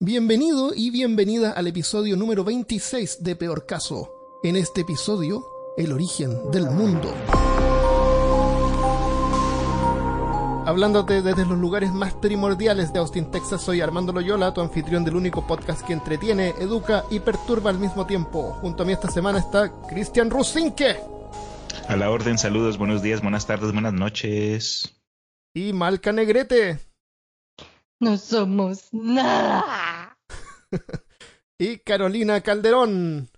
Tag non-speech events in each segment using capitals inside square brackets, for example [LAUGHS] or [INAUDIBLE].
Bienvenido y bienvenida al episodio número 26 de Peor Caso. En este episodio, el origen del mundo. Hablándote desde los lugares más primordiales de Austin, Texas, soy Armando Loyola, tu anfitrión del único podcast que entretiene, educa y perturba al mismo tiempo. Junto a mí esta semana está Cristian Rusinque. A la orden, saludos, buenos días, buenas tardes, buenas noches. Y Malca Negrete. No somos nada. [LAUGHS] y Carolina Calderón.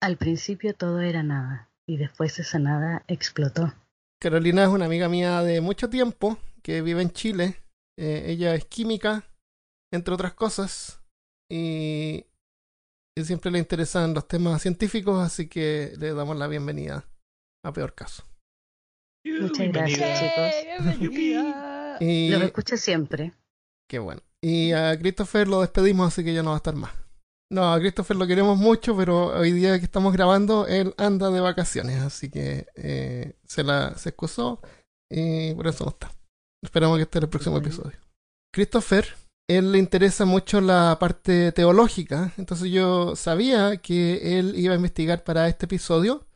Al principio todo era nada y después esa nada explotó. Carolina es una amiga mía de mucho tiempo que vive en Chile. Eh, ella es química, entre otras cosas, y, y siempre le interesan los temas científicos, así que le damos la bienvenida a Peor Caso. Muchas gracias, chicos. [LAUGHS] Y... Los escucha siempre. Qué bueno. Y a Christopher lo despedimos, así que ya no va a estar más. No, a Christopher lo queremos mucho, pero hoy día que estamos grabando, él anda de vacaciones, así que eh, se la se excusó y por eso no está. Esperamos que esté en el próximo episodio. Christopher, él le interesa mucho la parte teológica, entonces yo sabía que él iba a investigar para este episodio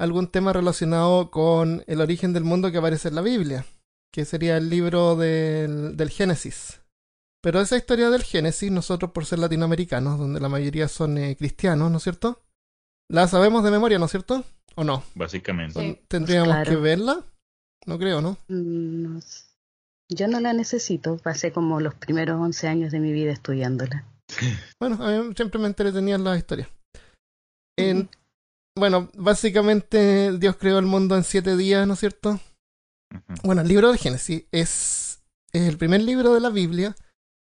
algún tema relacionado con el origen del mundo que aparece en la Biblia que sería el libro del, del Génesis. Pero esa historia del Génesis, nosotros por ser latinoamericanos, donde la mayoría son eh, cristianos, ¿no es cierto? La sabemos de memoria, ¿no es cierto? ¿O no? Básicamente. ¿Tendríamos pues que verla? No creo, ¿no? Mm, yo no la necesito. Pasé como los primeros 11 años de mi vida estudiándola. [LAUGHS] bueno, a mí siempre me entretenían las historias. En, bueno, básicamente Dios creó el mundo en siete días, ¿no es cierto? Bueno, el libro de Génesis es, es el primer libro de la Biblia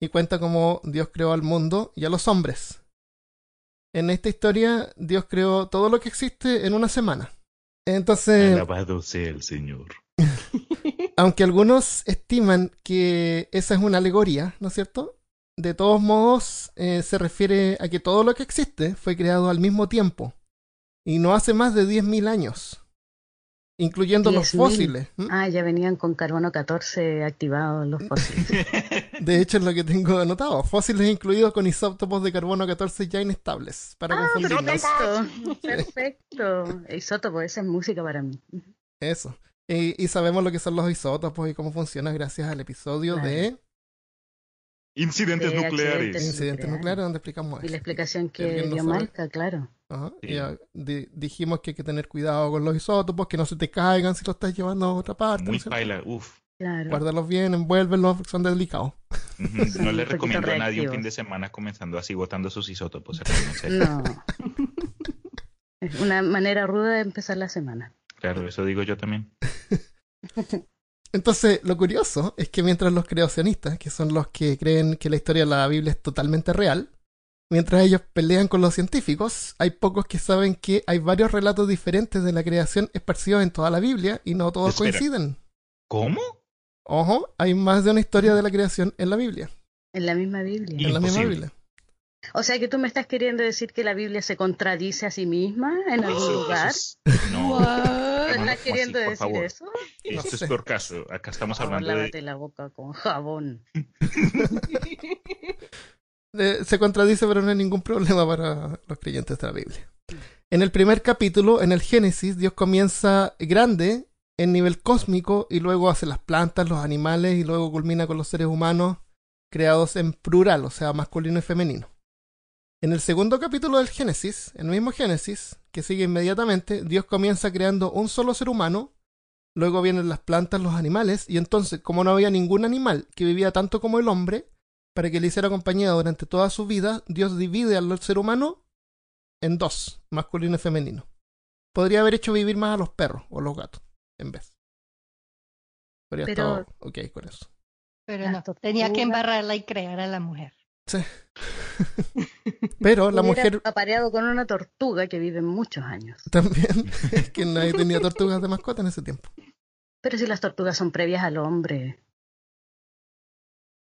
y cuenta cómo Dios creó al mundo y a los hombres. En esta historia, Dios creó todo lo que existe en una semana. Entonces. Alabado sea el Señor. [LAUGHS] aunque algunos estiman que esa es una alegoría, ¿no es cierto? De todos modos, eh, se refiere a que todo lo que existe fue creado al mismo tiempo y no hace más de 10.000 años incluyendo los fósiles. Ah, ya venían con carbono 14 activados los fósiles. [LAUGHS] de hecho, es lo que tengo anotado. Fósiles incluidos con isótopos de carbono 14 ya inestables. Para ah, perfecto. perfecto. Isótopos, esa es música para mí. Eso. Y, sabemos lo que son los isótopos y cómo funciona gracias al episodio de... Incidentes nucleares. Incidentes nucleares, donde explicamos eso. Y la explicación que dio Marca, claro. dijimos que hay que tener cuidado con los isótopos, que no se te caigan si lo estás llevando a otra parte. Muy baila, uff. Guárdalos bien, envuélvelos, son delicados. No le recomiendo a nadie un fin de semana comenzando así botando sus isótopos. [LAUGHS] No. es una manera ruda de empezar la semana. Claro, eso digo yo también. [LAUGHS] Entonces, lo curioso es que mientras los creacionistas, que son los que creen que la historia de la Biblia es totalmente real, mientras ellos pelean con los científicos, hay pocos que saben que hay varios relatos diferentes de la creación esparcidos en toda la Biblia y no todos coinciden. ¿Cómo? Ojo, hay más de una historia de la creación en la Biblia. En la misma Biblia. En la misma Biblia. O sea que tú me estás queriendo decir que la Biblia se contradice a sí misma en algún lugar. No. ¿Me estás queriendo decir eso? Esto es peor caso. Acá estamos hablando lávate la boca con jabón. [LAUGHS] se contradice, pero no hay ningún problema para los creyentes de la Biblia. En el primer capítulo, en el Génesis, Dios comienza grande en nivel cósmico y luego hace las plantas, los animales y luego culmina con los seres humanos creados en plural, o sea, masculino y femenino. En el segundo capítulo del Génesis, el mismo Génesis, que sigue inmediatamente, Dios comienza creando un solo ser humano, luego vienen las plantas, los animales, y entonces, como no había ningún animal que vivía tanto como el hombre, para que le hiciera compañía durante toda su vida, Dios divide al ser humano en dos, masculino y femenino. Podría haber hecho vivir más a los perros o los gatos, en vez. Podría Pero... estar ok con eso. Pero no, tenía que embarrarla y crear a la mujer. Sí. [LAUGHS] Pero la mujer. apareado con una tortuga que vive muchos años. También. [LAUGHS] Es que nadie tenía tortugas de mascota en ese tiempo. Pero si las tortugas son previas al hombre.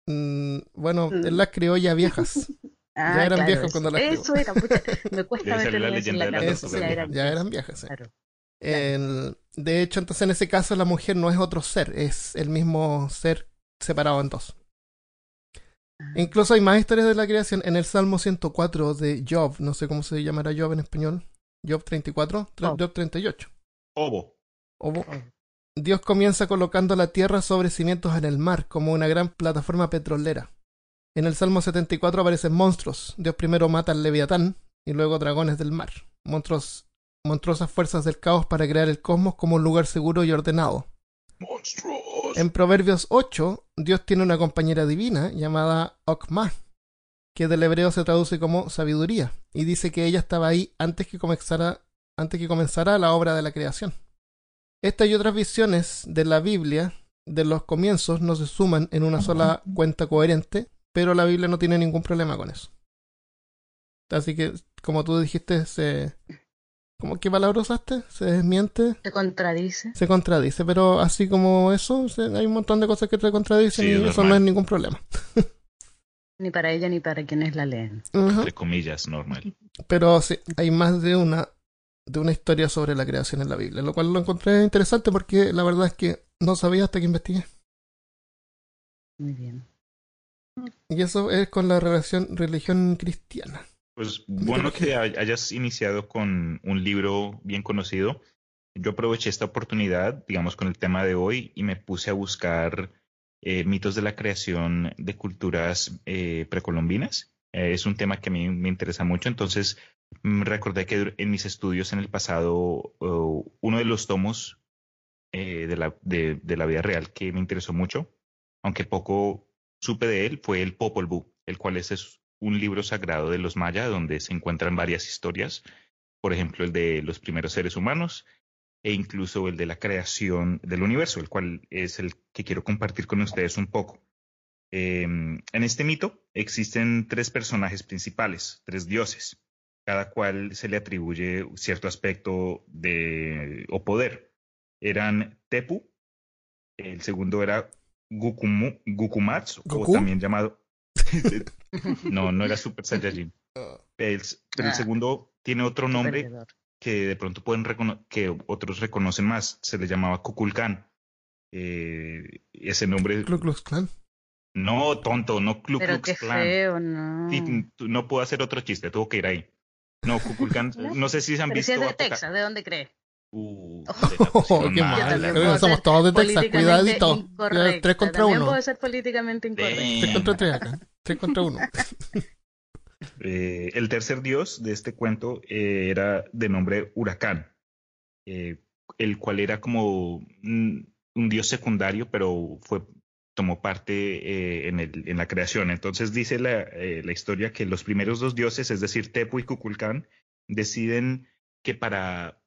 Mm, bueno, mm. él las crió ya viejas. [LAUGHS] Ah, ya eran viejas cuando las crió. Eso era, me cuesta meter la leyenda la eso, ya, eran ya eran viejas. De hecho, entonces en ese caso la mujer no es otro ser, es el mismo ser separado en dos. Incluso hay más historias de la creación en el Salmo 104 de Job, no sé cómo se llamará Job en español. Job 34, Job 38. Obo. Obo. Dios comienza colocando la tierra sobre cimientos en el mar, como una gran plataforma petrolera. En el Salmo 74 aparecen monstruos. Dios primero mata al leviatán y luego dragones del mar. Monstruos, monstruosas fuerzas del caos para crear el cosmos como un lugar seguro y ordenado. Monstruos. En Proverbios 8, Dios tiene una compañera divina llamada Okma, que del hebreo se traduce como sabiduría, y dice que ella estaba ahí antes que comenzara, antes que comenzara la obra de la creación. Esta y otras visiones de la Biblia de los comienzos no se suman en una sola cuenta coherente, pero la Biblia no tiene ningún problema con eso. Así que, como tú dijiste, se... ¿Cómo, ¿Qué palabra usaste? ¿Se desmiente? Se contradice. Se contradice, pero así como eso, hay un montón de cosas que se contradicen y eso no es ningún problema. ni para ella ni para quienes la leen. Entre comillas, normal. Pero sí, hay más de una de una historia sobre la creación en la Biblia, lo cual lo encontré interesante porque la verdad es que no sabía hasta que investigué. Muy bien. Y eso es con la relación, religión cristiana. Pues [LAUGHS] bueno que hayas iniciado con un libro bien conocido. Yo aproveché esta oportunidad, digamos, con el tema de hoy y me puse a buscar eh, mitos de la creación de culturas eh, precolombinas. Eh, es un tema que a mí me interesa mucho, entonces Mm, recordé que en mis estudios en el pasado, uno de los tomos eh, de, la, de, la vida real que me interesó mucho, aunque poco supe de él, fue el Popol Vuh, el cual es, un libro sagrado de los mayas donde se encuentran varias historias, por ejemplo, el de los primeros seres humanos e incluso el de la creación del universo, el cual es el que quiero compartir con ustedes un poco. Em, en este mito existen tres personajes principales, tres dioses cada cual se le atribuye cierto aspecto de o poder. Eran Tepu, el segundo era Gukumu, Gukumatsu, o también llamado. [LAUGHS] no, no era Super Saiyajin. [LAUGHS] El, pero el ah. segundo tiene otro nombre que de pronto pueden que otros reconocen más. Se le llamaba Kukulkan. Eh, ese nombre. Klux Klan. No, tonto, no Ku Klux Klan. no. no puedo hacer otro chiste, tuvo que ir ahí. No, Kukulkan, [LAUGHS] no sé si se han visto. Si es de Texas, ¿de dónde crees? Uh, oh, [LAUGHS] qué mal. Somos todos de Texas, cuidadito. Tres contra uno. puede ser políticamente incorrecto. Tres contra tres acá. Tres contra uno. [LAUGHS] Eh, el tercer dios de este cuento eh, era de nombre Huracán, eh, el cual era como un, dios secundario, pero fue tomó parte en, la creación. Entonces dice la, historia que los primeros dos dioses, es decir, Tepu y Kukulkan, deciden que para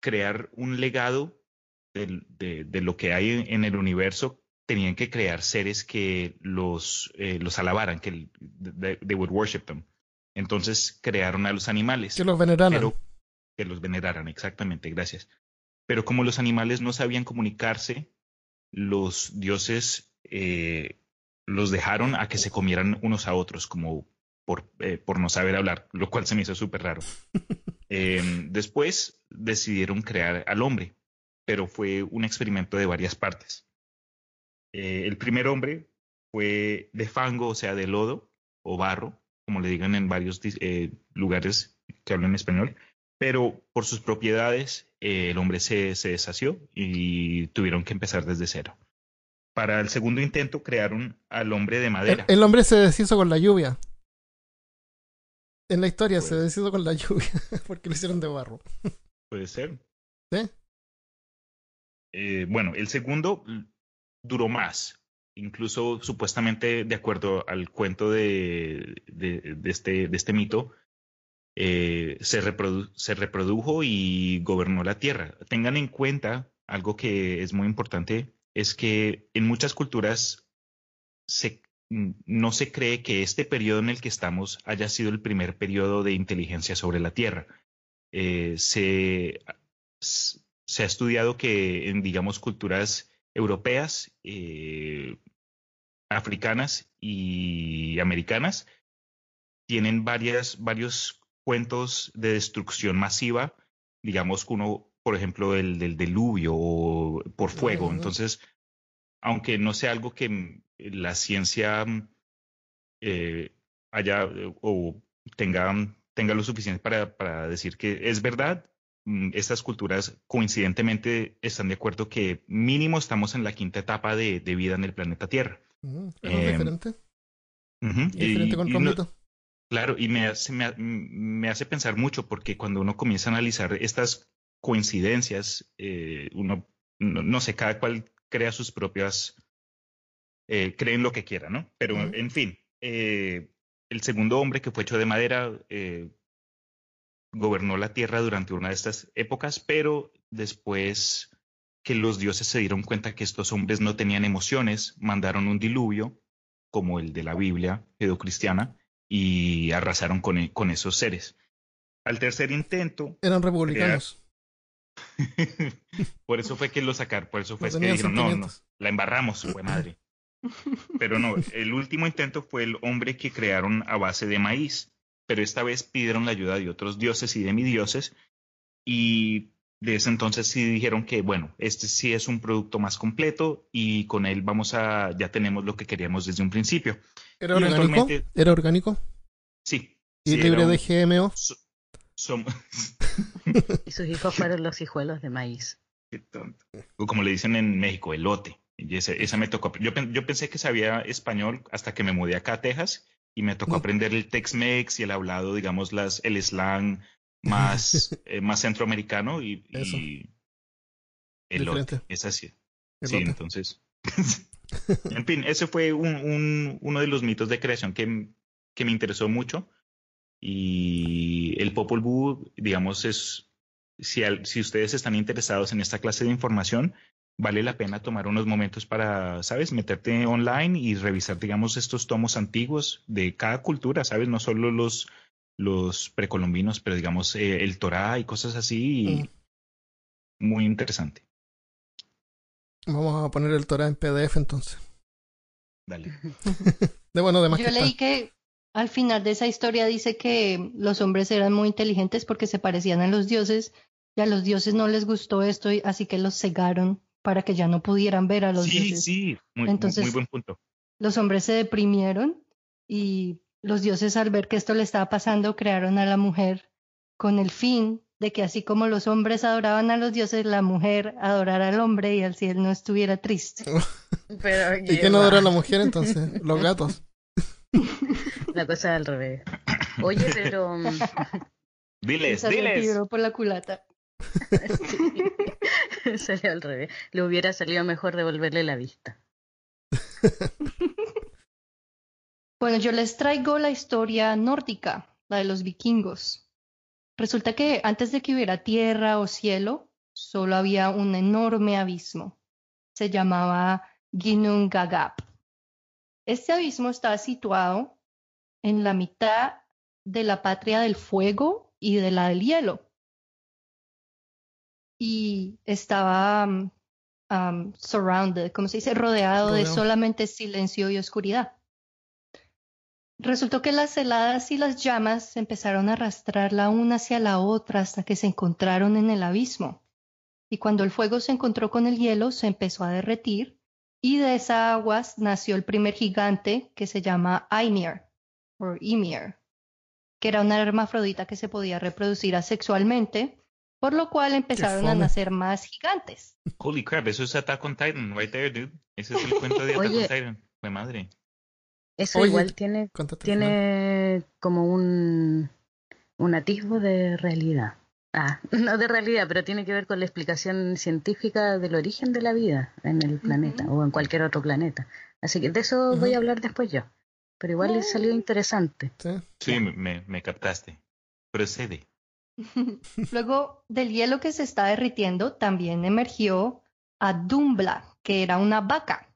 crear un legado de, lo que hay en el universo, tenían que crear seres que los, eh, los alabaran, que they, would worship them. Entonces crearon a los animales. Que los veneraran. que los veneraran, exactamente, gracias. Pero como los animales no sabían comunicarse, los dioses eh, los dejaron a que se comieran unos a otros, como por, eh, por no saber hablar, lo cual se me hizo súper raro. [LAUGHS] Em, después decidieron crear al hombre, pero fue un experimento de varias partes. Eh, el primer hombre fue de fango, o sea, de lodo o barro, como le digan en varios lugares que hablan español, pero por sus propiedades eh, el hombre se, se deshació y tuvieron que empezar desde cero. Para el segundo intento crearon al hombre de madera. El, hombre se deshizo con la lluvia. En la historia se deshizo con la [LAUGHS] lluvia porque lo hicieron de barro. Puede ser. ¿Sí? Eh, bueno, el segundo duró más. Incluso supuestamente, de acuerdo al cuento de, este, de este mito, eh, se, se reprodujo y gobernó la tierra. Tengan en cuenta algo que es muy importante, es que en muchas culturas no se cree que este periodo en el que estamos haya sido el primer periodo de inteligencia sobre la Tierra. Eh, se, se, ha estudiado que en, digamos, culturas europeas, eh, africanas y americanas, tienen varias, varios cuentos de destrucción masiva, digamos uno, por ejemplo, el del diluvio o por fuego. Entonces, aunque no sea algo que la ciencia eh, haya o tenga, tenga lo suficiente para, para decir que es verdad. Mm, Estas culturas coincidentemente están de acuerdo que mínimo estamos en la quinta etapa de, de vida en el planeta Tierra. Es Em, diferente. Diferente y- con y no- Romito. Claro, y me hace, me, me hace pensar mucho porque cuando uno comienza a analizar estas coincidencias, eh, uno, no, no sé, cada cual crea sus propias, eh, creen lo que quiera, ¿no? Pero, en fin, eh, el segundo hombre que fue hecho de madera eh, gobernó la tierra durante una de estas épocas, pero después que los dioses se dieron cuenta que estos hombres no tenían emociones, mandaron un diluvio, como el de la Biblia judeocristiana, y arrasaron con, e- con esos seres. Al tercer intento, Eran republicanos. [LAUGHS] por eso fue que lo sacaron, por eso fue No que dijeron, no, no, la embarramos, [LAUGHS] fue madre. Pero no, el último intento fue el hombre que crearon a base de maíz, pero esta vez pidieron la ayuda de otros dioses y demidioses, y de ese entonces sí dijeron que, bueno, este sí es un producto más completo y con él vamos a, ya tenemos lo que queríamos desde un principio. ¿Era Y orgánico? ¿Era orgánico? Sí. ¿Y sí, libre era de un- GMO? so- [LAUGHS] Y sus hijos fueron los hijuelos de maíz. Qué tonto. O como le dicen en México, elote. Y ese, esa me tocó. Yo, yo pensé que sabía español hasta que me mudé acá a Texas y me tocó Mm. aprender el Tex-Mex y el hablado, digamos, las, el slang más, [LAUGHS] eh, más centroamericano y, Eso. y elote. Es así. Sí, Elote. entonces. [LAUGHS] en fin, ese fue un, un- uno de los mitos de creación que, que me interesó mucho. Y el Popol Vuh, digamos, es. Si, al- si ustedes están interesados en esta clase de información, vale la pena tomar unos momentos para, ¿sabes?, meterte online y revisar, digamos, estos tomos antiguos de cada cultura, ¿sabes? No solo los, los precolombinos, pero digamos, eh, el Torá y cosas así. y Muy interesante. Vamos a poner el Torah en PDF entonces. Dale. [LAUGHS] De bueno, de más Yo que leí está. que al final de esa historia dice que los hombres eran muy inteligentes porque se parecían a los dioses y a los dioses no les gustó esto, y así que los cegaron para que ya no pudieran ver a los Sí, dioses. sí, muy, muy- Entonces- muy buen punto. Los hombres se deprimieron y los dioses al ver que esto le estaba pasando crearon a la mujer con el fin de que así como los hombres adoraban a los dioses, la mujer adorara al hombre y así él no estuviera triste. [LAUGHS] Pero ¿Y quién adora a la mujer entonces? [LAUGHS] Los gatos. [LAUGHS] La cosa al revés. Oye, pero mm, Diles, diles. tiro por la culata. sí, [LAUGHS] al revés. Le hubiera salido mejor devolverle la vista. [LAUGHS] Bueno, yo les traigo la historia nórdica, la de los vikingos. Resulta que antes de que hubiera tierra o cielo, solo había un enorme abismo. Se llamaba Ginnungagap. Este abismo estaba situado en la mitad de la patria del fuego y de la del hielo. Y estaba um, um, surrounded, ¿cómo se dice? Rodeado, de solamente silencio y oscuridad. Resultó que las heladas y las llamas empezaron a arrastrar la una hacia la otra hasta que se encontraron en el abismo. Y cuando el fuego se encontró con el hielo, se empezó a derretir, y de esas aguas nació el primer gigante que se llama Ymir, o Ymir, que era una hermafrodita que se podía reproducir asexualmente, por lo cual empezaron a nacer más gigantes. Holy crap, eso es Attack on Titan, right there, dude. Ese es el cuento de [LAUGHS] Attack Oye. on Titan. Fue madre. Eso Oye, igual tiene, tiene como un, un atisbo de realidad. Ah, [LAUGHS] no de realidad, pero tiene que ver con la explicación científica del origen de la vida en el planeta o en cualquier otro planeta. Así que de eso voy a hablar después yo. Pero igual le salió interesante. Sí. Sí, me, me captaste. Procede. [LAUGHS] Luego del hielo que se está derritiendo, también emergió Adumbla, que era una vaca,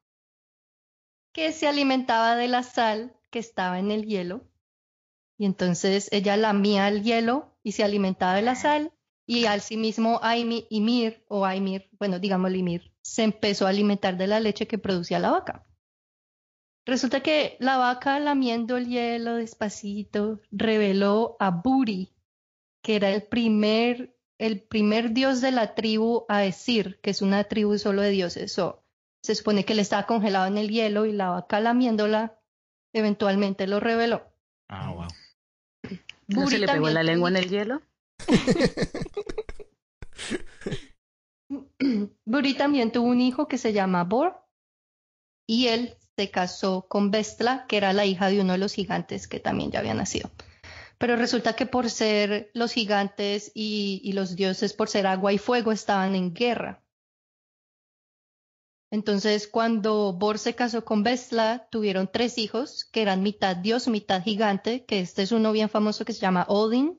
que se alimentaba de la sal que estaba en el hielo. Y entonces ella lamía el hielo y se alimentaba de la sal. Y al sí mismo Aimi- Ymir, o Aimir, bueno, digamos Ymir, se empezó a alimentar de la leche que producía la vaca. Resulta que la vaca lamiendo el hielo despacito reveló a Buri, que era el primer, el primer dios de la tribu a decir que es una tribu solo de dioses. So, se supone que él estaba congelado en el hielo y la vaca lamiéndola eventualmente lo reveló. Ah, wow. ¿No Buri se le pegó también la tuvo lengua en un el hielo? [LAUGHS] Buri también tuvo un hijo que se llama Bor y él se casó con Vestla, que era la hija de uno de los gigantes que también ya había nacido. Pero resulta que por ser los gigantes y, y los dioses, por ser agua y fuego, estaban en guerra. Entonces, cuando Bor se casó con Vestla, tuvieron tres hijos, que eran mitad dios, mitad gigante, que este es uno bien famoso que se llama Odin,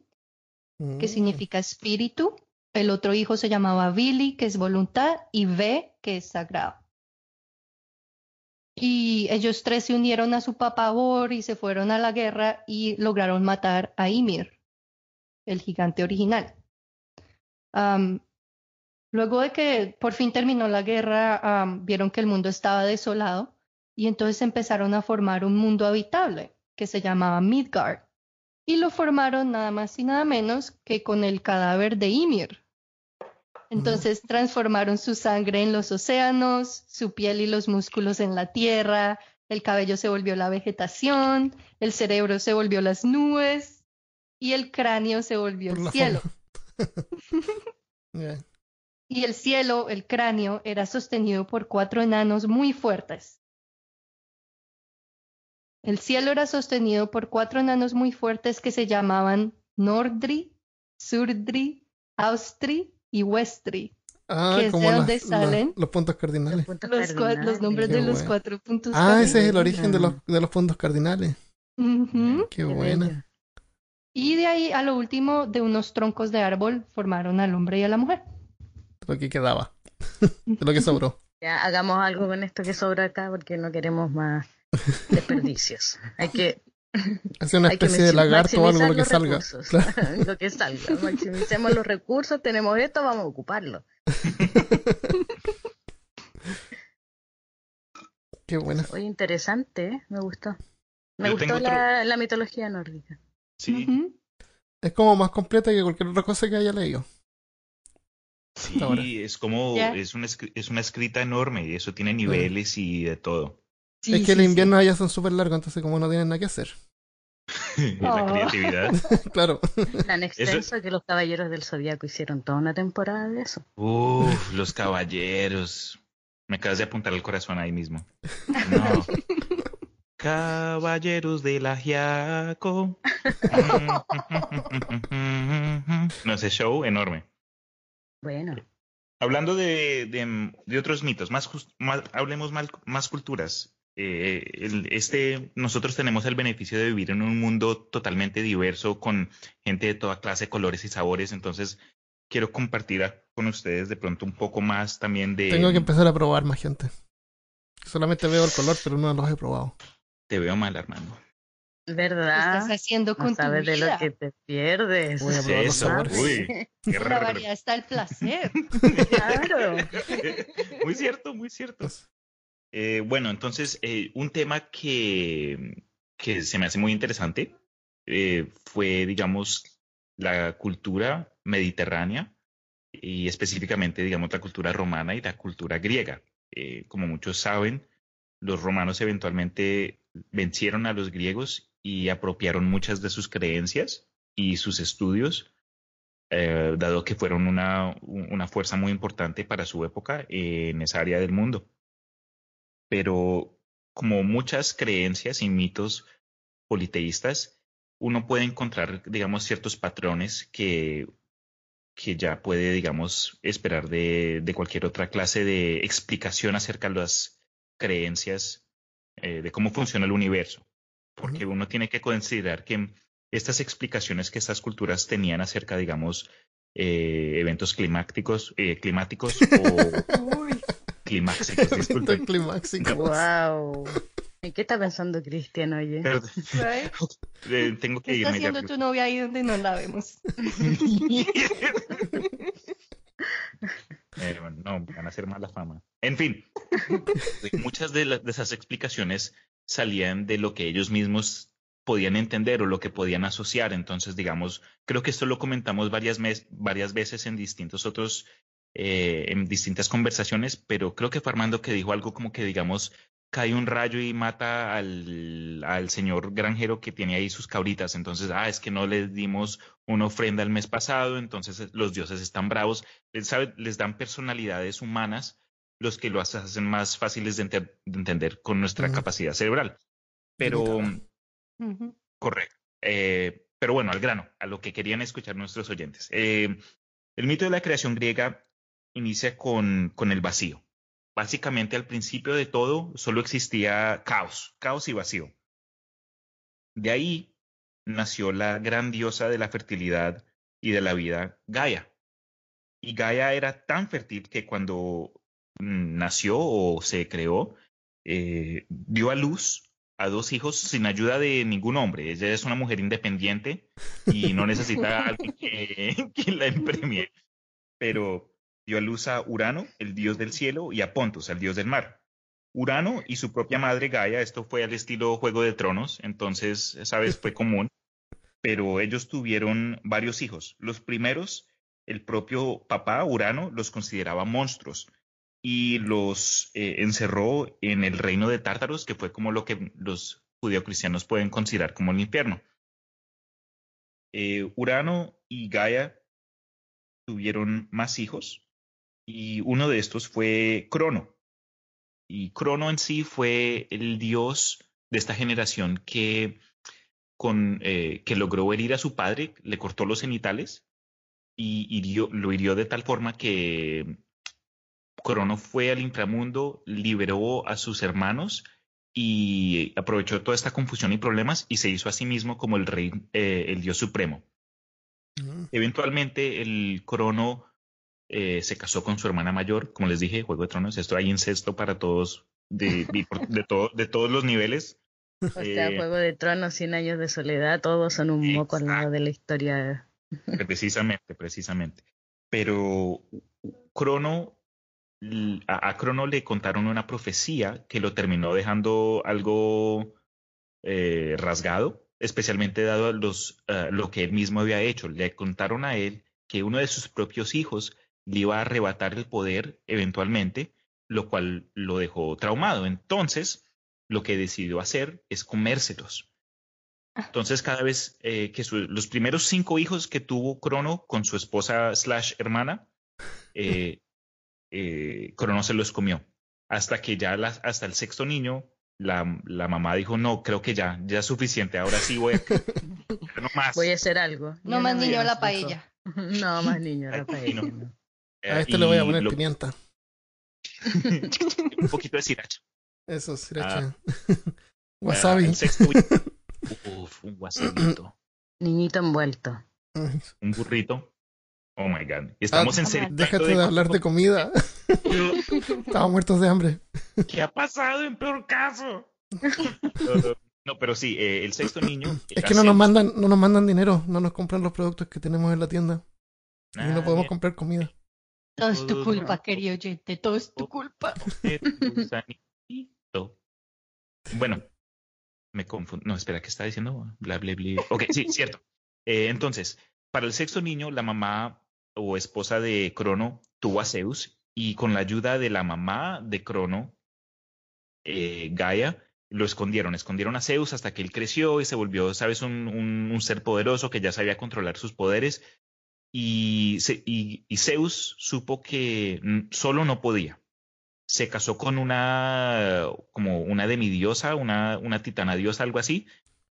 que Mm. significa espíritu. El otro hijo se llamaba Vili, que es voluntad, y Ve, que es sagrado. Y ellos tres se unieron a su papá Bor y se fueron a la guerra y lograron matar a Ymir, el gigante original. Luego de que por fin terminó la guerra, vieron que el mundo estaba desolado y entonces empezaron a formar un mundo habitable que se llamaba Midgard y lo formaron nada más y nada menos que con el cadáver de Ymir. Entonces transformaron su sangre en los océanos, su piel y los músculos en la tierra, el cabello se volvió la vegetación, el cerebro se volvió las nubes y el cráneo se volvió Por el cielo. [LAUGHS] Y el cielo, el cráneo, era sostenido por cuatro enanos muy fuertes. El cielo era sostenido por cuatro enanos muy fuertes que se llamaban Nordri, Surdri, Austri y Westri. Ah, ¿Que es de las- salen? los puntos cardinales. puntos Los, cua- los cardinales. nombres Qué de los bueno. cuatro puntos Ah, ese es el cardinales. origen de los, de los puntos cardinales. Ujú. Qué Qué buena. bello. Y de ahí a lo último, de unos troncos de árbol, formaron al hombre y a la mujer. Lo que quedaba. De lo que sobró. Ya hagamos algo con esto que sobra acá porque no queremos más [LAUGHS] desperdicios. Hay que, Hace una especie de lagarto o algo lo que salga. Claro. [LAUGHS] lo que salga. Maximicemos los recursos, tenemos esto, vamos a ocuparlo. [LAUGHS] Qué buena. Oye, interesante, ¿eh? me gustó. Me Yo gustó la, la mitología nórdica. Sí. Es como más completa que cualquier otra cosa que haya leído. sí, ahora. es como, es una, es una escrita enorme y eso tiene niveles y de todo. Sí, es que sí, el sí. invierno allá son súper largos, entonces como no tienen nada que hacer. [LAUGHS] La Oh. creatividad. [LAUGHS] claro. Tan extenso que los caballeros del zodiaco hicieron toda una temporada de eso. Uf, los caballeros. Me acabas de apuntar el corazón ahí mismo. No. [LAUGHS] Caballeros del Ajiaco. No, ese show enorme. Bueno, Hablando de, de, de otros mitos, más, jus- más- hablemos mal- más culturas. Eh, el- este, nosotros tenemos el beneficio de vivir en un mundo totalmente diverso, con gente de toda clase, colores y sabores. Entonces, quiero compartir a- con ustedes de pronto un poco más también de. Tengo que empezar a probar más gente. Solamente veo el color, pero no los he probado. Te veo mal, Armando. ¿Qué ¿verdad? estás haciendo No con tu sabes de lo vida? que te pierdes. Voy a ¿Qué probar los sabores. Uy. [LAUGHS] En la variedad está el placer. Claro. [LAUGHS] muy cierto, muy cierto. Eh, bueno, entonces, eh, un tema que, que se me hace muy interesante eh, fue, digamos, la cultura mediterránea y específicamente, digamos, la cultura romana y la cultura griega. Como muchos saben, los romanos eventualmente vencieron a los griegos y apropiaron muchas de sus creencias y sus estudios, dado que fueron una, una fuerza muy importante para su época en esa área del mundo pero como muchas creencias y mitos politeístas, uno puede encontrar, digamos, ciertos patrones que, que ya puede, digamos, esperar de, de cualquier otra clase de explicación acerca de las creencias eh, de cómo funciona el universo. Porque uno tiene que considerar que estas explicaciones que estas culturas tenían acerca, digamos, eh, eventos climáticos, eh, climáticos [LAUGHS] o climáxicos, [LAUGHS] disculpen. Climáxicos. Wow. ¿En qué está pensando Cristian, oye? [LAUGHS] Perdón, eh, tengo que ¿Qué está irme ya. haciendo tu novia ahí donde no la vemos? [LAUGHS] Eh, bueno, no, van a hacer mala fama. En fin, muchas de, las- de esas explicaciones salían de lo que ellos mismos podían entender o lo que podían asociar. Entonces, digamos, creo que esto lo comentamos varias, mes- varias veces en distintos otros, eh, en distintas conversaciones, pero creo que fue Armando que dijo algo como que, digamos, cae un rayo y mata al, al, señor granjero que tiene ahí sus cabritas. Entonces, ah, es que no les dimos una ofrenda el mes pasado, entonces los dioses están bravos. Les, les dan personalidades humanas, los que lo hacen más fáciles de, entender con nuestra capacidad cerebral. Pero, correcto. Eh, pero bueno, al grano, a lo que querían escuchar nuestros oyentes. Eh, el mito de la creación griega inicia con, con el vacío. Básicamente al principio de todo solo existía caos, caos y vacío. De ahí nació la gran diosa de la fertilidad y de la vida, Gaia. Y Gaia era tan fértil que cuando mm, nació o se creó, eh, dio a luz a dos hijos sin ayuda de ningún hombre. Ella es una mujer independiente y no necesita a alguien que, [LAUGHS] la empremie. Pero dio a luz a Urano, el dios del cielo, y a Pontus, el dios del mar. Urano y su propia madre Gaia, esto fue al estilo Juego de Tronos, entonces esa vez fue común, pero ellos tuvieron varios hijos. Los primeros, el propio papá Urano los consideraba monstruos y los eh, encerró en el reino de Tártaros, que fue como lo que los judeocristianos pueden considerar como el infierno. Eh, Urano y Gaia tuvieron más hijos, y uno de estos fue Crono. Y Crono en sí fue el dios de esta generación que, con, eh, que logró herir a su padre, le cortó los genitales y lo hirió de tal forma que Crono fue al inframundo, liberó a sus hermanos y aprovechó toda esta confusión y problemas y se hizo a sí mismo como el rey, eh, el dios supremo. Mm. Eventualmente el Crono eh, se casó con su hermana mayor, como les dije, Juego de Tronos, esto hay incesto para todos, de, de, de todos los niveles. [LAUGHS] O sea, eh, Juego de Tronos, Cien años de soledad, todos son un moco al lado de la historia. Precisamente, precisamente. Pero Crono, a, Crono le contaron una profecía que lo terminó dejando algo eh, rasgado, especialmente dado los, lo que él mismo había hecho. Le contaron a él que uno de sus propios hijos le iba a arrebatar el poder eventualmente, lo cual lo dejó traumado. Entonces, lo que decidió hacer es comérselos. Ah. Entonces, cada vez eh, que los primeros cinco hijos que tuvo Crono con su esposa slash hermana, eh, eh, Crono se los comió. Hasta que ya hasta el sexto niño, la, la, mamá dijo, no, creo que ya, ya es suficiente, ahora sí voy a... [LAUGHS] no más. Voy a hacer algo. No más niño la paella. [LAUGHS] No más niño la paella. A este le voy a poner pimienta. [LAUGHS] un poquito de sriracha. Eso, sriracha. [LAUGHS] Ah. wasabi. [LAUGHS] Uf, un wasabito. [CLEARS THROAT] Niñito envuelto. Un burrito. Oh my god. Estamos ah, en serio. Déjate de, hablar de comida. Estamos muertos de hambre. ¿Qué ha pasado en peor caso? no, pero sí, eh, el sexto niño. Es que no nos mandan, no nos mandan dinero, no nos compran los productos que tenemos en la tienda. y no podemos comprar comida. Todo es tu culpa, querido oyente, todo es tu culpa. [LAUGHS] Bueno, me confundo. No, espera, ¿qué está diciendo? Bla, bla, bla. Ok, sí, [LAUGHS] cierto. Eh, entonces, para el sexto niño, la mamá o esposa de Crono tuvo a Zeus y con la ayuda de la mamá de Crono, eh, Gaia, lo escondieron. Escondieron a Zeus hasta que él creció y se volvió, sabes, un, un ser poderoso que ya sabía controlar sus poderes y, Zeus supo que solo no podía. Se casó con una, como una demidiosa, una, una titana diosa, algo así,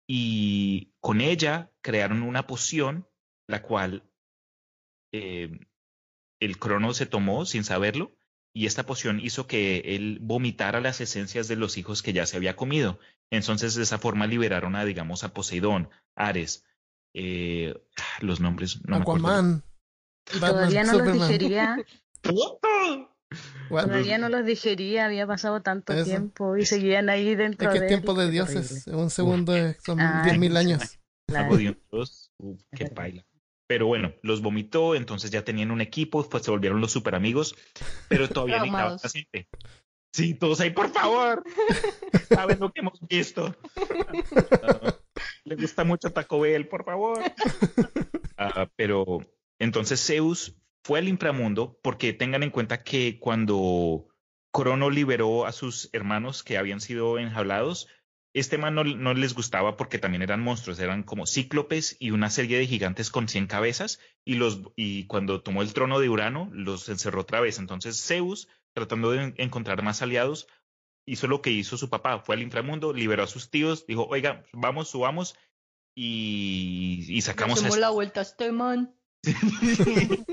y con ella crearon una poción, la cual eh, el crono se tomó sin saberlo, y esta poción hizo que él vomitara las esencias de los hijos que ya se había comido. Entonces, de esa forma liberaron a, digamos, a Poseidón, Ares, eh, los nombres. No Aquaman. Todavía no los digería. [LAUGHS] Todavía no los digería, había pasado tanto tiempo y seguían ahí dentro es que de tiempo de dioses, un segundo son diez mil años. [LAUGHS] qué baila. Pero bueno, los vomitó, entonces ya tenían un equipo, pues se volvieron los super amigos, pero [LAUGHS] todavía necesitaban paciente. Sí, todos ahí, por favor. Saben lo que hemos visto. Le gusta mucho Taco Bell, por favor. [LAUGHS] Ah, pero entonces Zeus fue al inframundo porque tengan en cuenta que cuando Crono liberó a sus hermanos que habían sido enjaulados. Este man no, les gustaba porque también eran monstruos, eran como cíclopes y una serie de gigantes con 100 cabezas. Y, los, y cuando tomó el trono de Urano, los encerró otra vez. Entonces Zeus, tratando de encontrar más aliados, hizo lo que hizo su papá, fue al inframundo, liberó a sus tíos, dijo, oiga, vamos, subamos y, y sacamos Hacemos la vuelta a este man. [LAUGHS]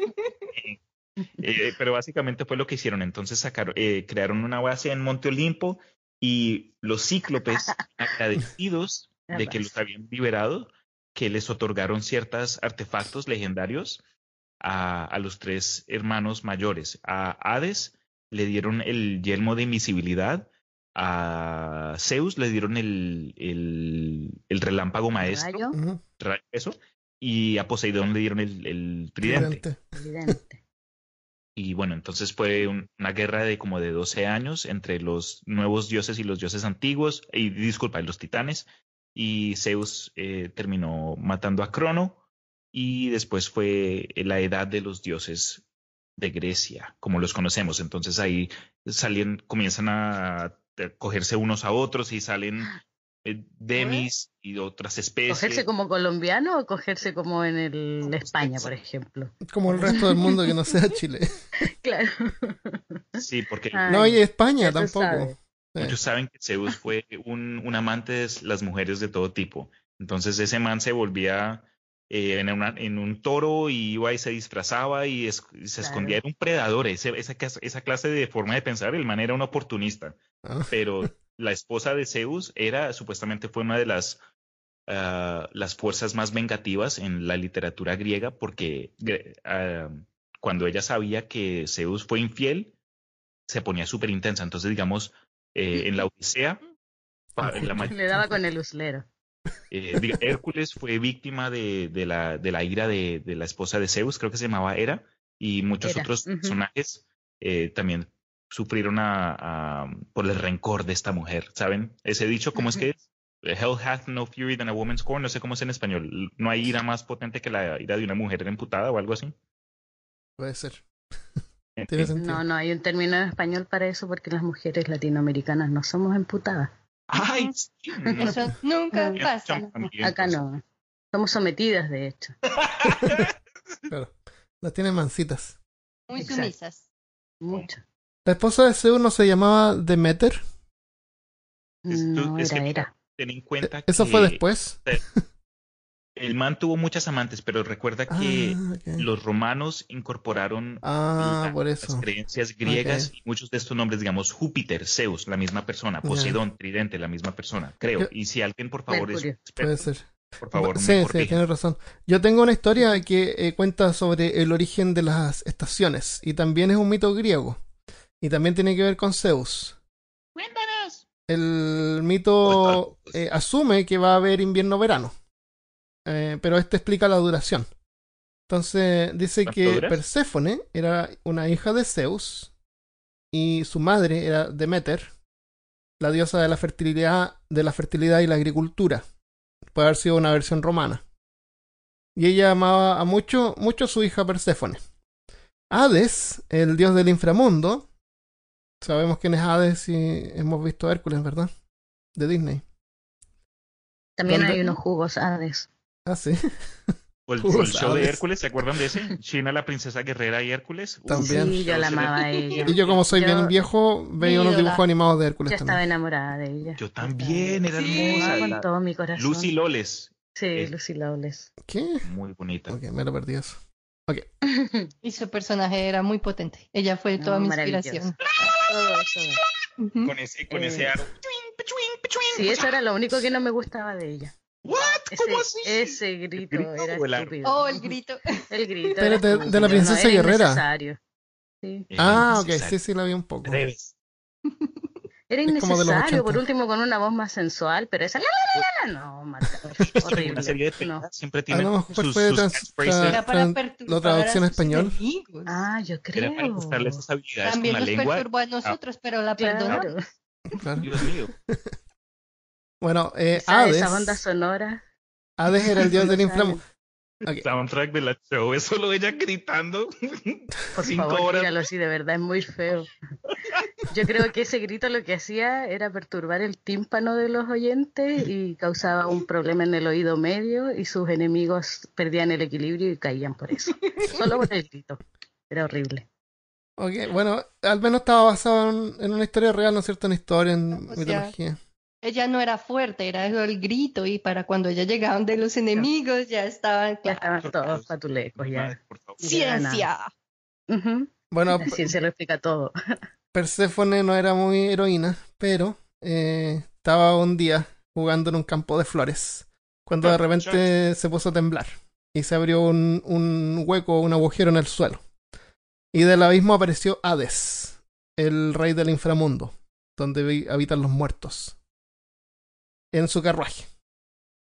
Eh, pero básicamente fue lo que hicieron. Entonces sacaron, eh, crearon una base en Monte Olimpo y los cíclopes, [LAUGHS] agradecidos de que los habían liberado, que les otorgaron ciertos artefactos legendarios a, a los tres hermanos mayores. A Hades le dieron el yelmo de invisibilidad, a Zeus le dieron el, el, el relámpago maestro, Ujú. ra- eso, y a Poseidón le dieron el, el tridente. Tridente. [LAUGHS] Y bueno, entonces fue un- una guerra de como de 12 años entre los nuevos dioses y los dioses antiguos, y disculpa, los titanes, y Zeus eh, terminó matando a Crono, y después fue la edad de los dioses de Grecia, como los conocemos. Entonces ahí salen, comienzan a cogerse unos a otros y salen eh, demis y otras especies. ¿Cogerse como colombiano o cogerse como en el España, por ejemplo? Como el resto del mundo que no sea Chile. [LAUGHS] Claro. Sí, porque. No, y España tampoco. sabes. Sí. Muchos saben que Zeus fue un, un amante de las mujeres de todo tipo. Entonces ese man se volvía eh, en, una- en un toro y iba y se disfrazaba y, es- y se Claro. escondía. Era un predador. Ese- esa, clase de forma de pensar, el man era un oportunista. Ah. [LAUGHS] Pero la esposa de Zeus era, supuestamente fue una de las, ah, las fuerzas más vengativas en la literatura griega porque ah, cuando ella sabía que Zeus fue infiel, se ponía súper intensa. Entonces, digamos, eh, en la [LAUGHS] Odisea, Le daba con el uslero. Eh, diga, Hércules fue víctima de, de la, de la ira de, de la esposa de Zeus, creo que se llamaba Hera, y muchos Hera, otros personajes eh, también sufrieron a- a- por el rencor de esta mujer, ¿saben? Ese dicho, ¿cómo es que es? Hell hath no fury than a woman's scorn, no sé cómo es en español. No hay ira más potente que la ira de una mujer emputada o algo así. Puede ser. Tiene. No, no hay un término en español para eso porque las mujeres latinoamericanas no somos emputadas. ¡Ay! sí, no, Eso nunca pasa. Acá no. Somos sometidas, de hecho. [LAUGHS] Claro. Las tiene mansitas. Muy Exacto. sumisas. Mucho. La esposa de Zeus no se llamaba Demeter. Es- No, era, era. Ten en cuenta Eso que fue después. El man tuvo muchas amantes, pero recuerda que Ah, los romanos incorporaron Ah, la- por las creencias griegas y muchos de estos nombres, digamos, Júpiter, Zeus, la misma persona. Poseidón, Tridente, la misma persona, creo. Yo- Y si alguien, por favor, es Mercurio. Puede experto, ser. por favor, sí, sí, tienes razón. Yo tengo una historia que eh, cuenta sobre el origen de las estaciones y también es un mito griego y también tiene que ver con Zeus. ¡Cuéntanos! El mito eh, asume que va a haber invierno-verano, eh, pero este explica la duración. Entonces dice ¿Cuánto que dura? Perséfone era una hija de Zeus y su madre era Demeter, la diosa de la fertilidad, de la fertilidad y la agricultura. Puede haber sido una versión romana. Y ella amaba a mucho, mucho a su hija Perséfone. Hades, el dios del inframundo, sabemos quién es Hades y hemos visto Hércules, ¿verdad? De Disney. También hay unos jugos Hades. Ah, sí. O el, o el show de. Hércules, ¿se acuerdan de ese? China, la princesa guerrera y Hércules. Uf, También. Sí, yo la amaba a [LAUGHS] ella. Y yo como soy Yo- bien viejo, veía unos dibujos animados de Hércules Yo estaba también. enamorada de ella. Yo también, era Sí. hermosa. Con todo mi corazón. Lucy Loles, Sí, Es- Lucy Lawless. ¿Qué? muy bonita. Ok, me lo perdí eso. [LAUGHS] Y su personaje era muy potente. Ella fue No, toda mi inspiración. Todo eso. Ujú. Con ese, con Eh, ese aro. Sí, eso era lo único que no me gustaba de ella. ¿What? Ese, ¿Cómo así? ese grito, grito era o el aro? estúpido. Oh, el grito. [LAUGHS] El grito. Pero de- de la princesa no, era guerrera. innecesario. Sí. Eh, Ah, ok, sí, sí, la vi un poco. Debes. Era innecesario, por 80. último con una voz más sensual, pero esa la, la, la, la, no, marcador, [LAUGHS] horrible. Una serie de No. siempre Ah, tiene no, ¿cuál sus, fue sus trans- catchphrases. tra- Era para tran- perturbar la traducción a en español? enemigos. Ah, yo Era para creo. esas habilidades También con la nos lengua. perturbó a nosotros, pero la perdonamos. Claro. Claro. Dios mío. [LAUGHS] Bueno, eh, Esa, Hades, esa banda sonora. Hades era el dios del [LAUGHS] inframundo. El Ok. soundtrack de la show es solo ella gritando. [LAUGHS] Por Cinco favor, horas. míralo así, de verdad es muy feo. Yo creo que ese grito lo que hacía era perturbar el tímpano de los oyentes y causaba un problema en el oído medio y sus enemigos perdían el equilibrio y caían por eso. Solo por el grito. Era horrible. Ok, bueno, al menos estaba basado en, en una historia real, ¿no es cierto? En historia, en O sea, mitología. Ella no era fuerte, era el grito y para cuando ya llegaban de los enemigos ya estaban... Ya estaban todos patulecos ya. Ciencia. Bueno, La ciencia lo explica todo. [LAUGHS] Perséfone no era muy heroína, pero eh, estaba un día jugando en un campo de flores, cuando de repente se puso a temblar y se abrió un, un hueco, un agujero en el suelo. Y del abismo apareció Hades, el rey del inframundo, donde habitan los muertos, en su carruaje.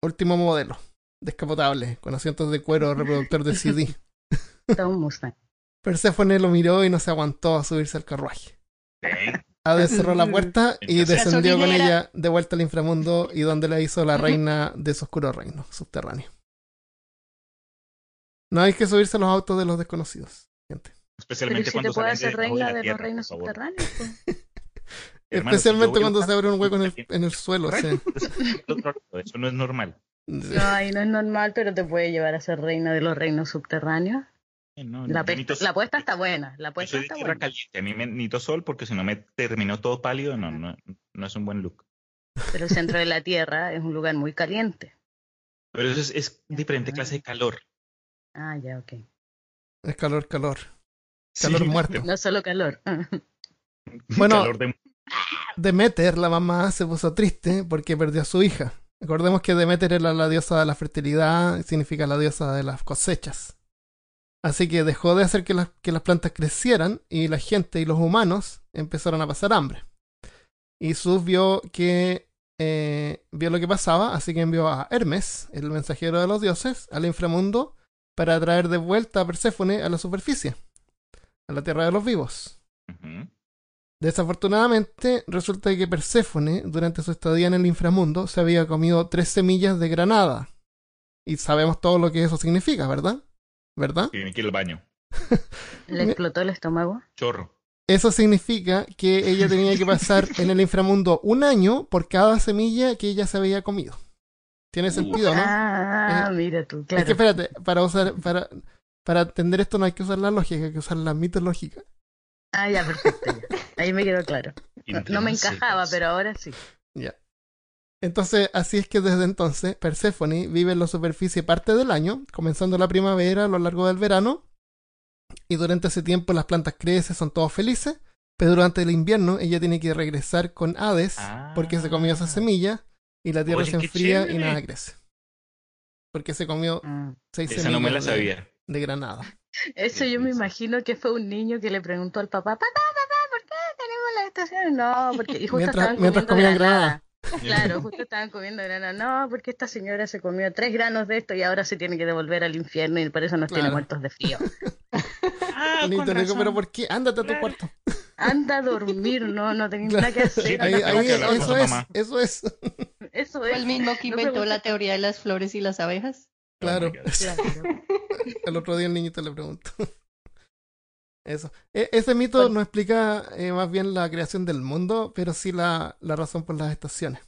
Último modelo, descapotable, con asientos de cuero, reproductor de CD. [LAUGHS] Todo un Mustang. Perséfone lo miró y no se aguantó a subirse al carruaje. Hades cerró la puerta [LAUGHS] y descendió con ella de vuelta al inframundo y donde la hizo la reina de su oscuro reino subterráneo. No hay que subirse a los autos de los desconocidos, gente. Pero Especialmente si cuando te puede hacer reina de tierra, los reinos subterráneos. pues. [LAUGHS] Hermano, Especialmente cuando se abre un hueco en el, en el suelo. sí. Eso no es normal. No, ahí no es normal, pero te puede llevar a ser reina de los reinos subterráneos. No, La, la apuesta está buena. La apuesta está tierra buena. caliente. A mí me necesito sol porque si no me terminó todo pálido. No, no, no es un buen look. Pero el centro de la Tierra es un lugar muy caliente. Pero eso es, es diferente clase de calor. Ah, ya, ok. Es calor, calor. Calor [LAUGHS] Sí, muerto. No solo calor. [LAUGHS] Bueno, calor de- Demeter, la mamá, se puso triste porque perdió a su hija. Recordemos que Demeter era la diosa de la fertilidad, significa la diosa de las cosechas. Así que dejó de hacer que las, que las plantas crecieran y la gente y los humanos empezaron a pasar hambre. Y Sus vio que eh, vio lo que pasaba, así que envió a Hermes, el mensajero de los dioses, al inframundo para traer de vuelta a Perséfone a la superficie, a la tierra de los vivos. Desafortunadamente, resulta que Perséfone, durante su estadía en el inframundo, se había comido tres semillas de granada. Y sabemos todo lo que eso significa, ¿verdad? ¿Verdad? Tiene que ir al baño. [LAUGHS] Le explotó el estómago. Chorro. Eso significa que ella tenía que pasar en el inframundo un año por cada semilla que ella se había comido. Tiene sentido, ¿no? Ah, Eh, mira tú, Es claro. que espérate, para usar, para, para entender esto no hay que usar la lógica, hay que usar la mitológica. Ah, ya, perfecto. Ahí me quedó claro. No, me encajaba, pero ahora sí. Ya. Entonces, así es que desde entonces Perséfone vive en la superficie parte del año, comenzando la primavera a lo largo del verano, y durante ese tiempo las plantas crecen, son todos felices, pero durante el invierno ella tiene que regresar con Hades porque se comió esa Ah. semilla y la tierra Oye, se enfría y nada crece. Porque se comió Mm. seis Esa semillas no me la de- sabía. de granada. Eso yo me imagino que fue un niño que le preguntó al papá, papá, papá, ¿por qué tenemos las estaciones? No, porque y justo Mientras- estaban mientras comiendo comían granada. Claro, justo estaban comiendo granada. No, porque esta señora se comió tres granos de esto y ahora se tiene que devolver al infierno y por eso nos tiene muertos de frío. Ah, [LAUGHS] razón. pero ¿por qué? Ándate a tu Claro. cuarto. Anda a dormir, no, no tenés Claro. nada que hacer. Ahí, ahí, con eso es, eso es. Eso es. el mismo que No inventó la teoría de las flores y las abejas. Oh Claro. God. Claro. [LAUGHS] El otro día el niñito le preguntó. Eso. E- ese mito no explica eh, más bien la creación del mundo, pero sí la, la razón por las estaciones.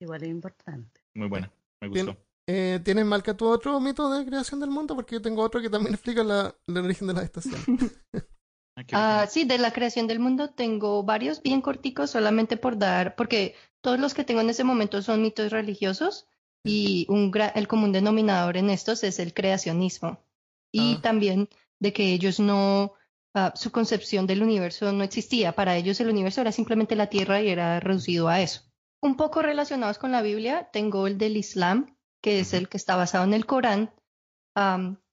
Igual es importante. Muy buena. Me gustó. Eh, ¿Tienes, Malca, tu otro mito de creación del mundo? Porque yo tengo otro que también [LAUGHS] explica la, el origen de las estaciones. [LAUGHS] Ah, Ah, sí, de la creación del mundo tengo varios bien corticos solamente por dar, porque todos los que tengo en ese momento son mitos religiosos y un el común denominador en estos es el creacionismo. Y Ah. también de que ellos no, ah, su concepción del universo no existía. Para ellos el universo era simplemente la Tierra y era reducido a eso. Un poco relacionados con la Biblia, tengo el del Islam, que es el que está basado en el Corán,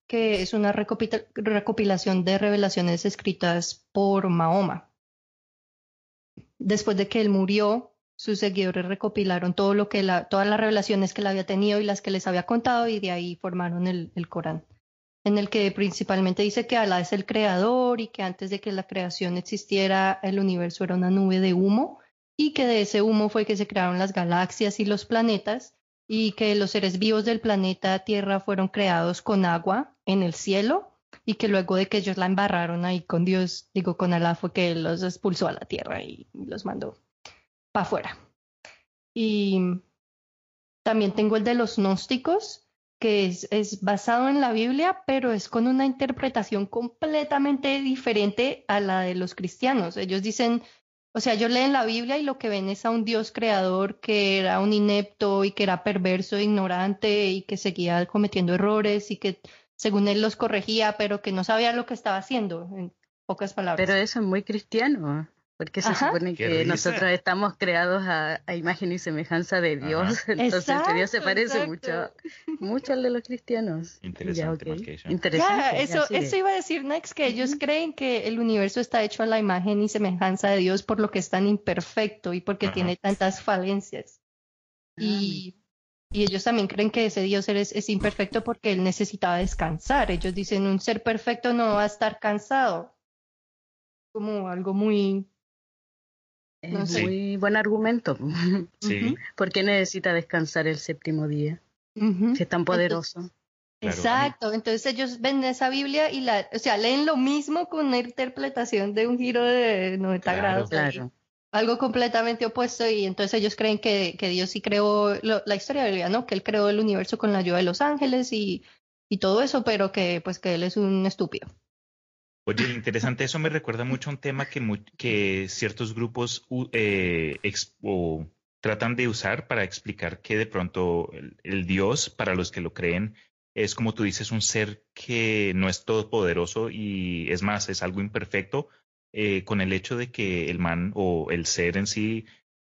que es una recopita- recopilación de revelaciones escritas por Mahoma. Después de que él murió, sus seguidores recopilaron todo lo que la- todas las revelaciones que él había tenido y las que les había contado y de ahí formaron el, el Corán, en el que principalmente dice que Alá es el creador y que antes de que la creación existiera el universo era una nube de humo y que de ese humo fue que se crearon las galaxias y los planetas y que los seres vivos del planeta Tierra fueron creados con agua en el cielo y que luego de que ellos la embarraron ahí con Dios, digo con Alá, fue que los expulsó a la tierra y los mandó para afuera. Y también tengo el de los gnósticos, que es, es, basado en la Biblia, pero es con una interpretación completamente diferente a la de los cristianos. Ellos dicen, o sea, ellos leen la Biblia y lo que ven es a un Dios creador que era un inepto y que era perverso, e ignorante y que seguía cometiendo errores y que según él los corregía, pero que no sabía lo que estaba haciendo, en pocas palabras. Pero eso es muy cristiano. Porque se supone que nosotros estamos creados a, imagen y semejanza de Dios. [LAUGHS] Entonces Dios se parece mucho, mucho al de los cristianos. [LAUGHS] Interesante. eso, eso iba a decir Next, que ellos creen que el universo está hecho a la imagen y semejanza de Dios por lo que es tan imperfecto y porque tiene tantas falencias. Ah. Y, y, ellos también creen que ese Dios es, es imperfecto porque él necesitaba descansar. Ellos dicen, un ser perfecto no va a estar cansado. Como algo muy es muy buen argumento. [LAUGHS] Sí. ¿Por qué necesita descansar el séptimo día? Si es tan poderoso. exacto. Entonces ellos ven esa Biblia y la, o sea, leen lo mismo con una interpretación de un giro de 90 grados. Claro. Algo completamente opuesto y entonces ellos creen que, que Dios sí creó la historia de la Biblia, ¿no? Que él creó el universo con la ayuda de los ángeles y, y todo eso, pero que pues que él es un estúpido. Oye, interesante, eso me recuerda mucho a un tema que, que ciertos grupos eh, tratan de usar para explicar que de pronto el, Dios, para los que lo creen, es como tú dices, un ser que no es todopoderoso y es más, es algo imperfecto, eh, con el hecho de que el man o el ser en sí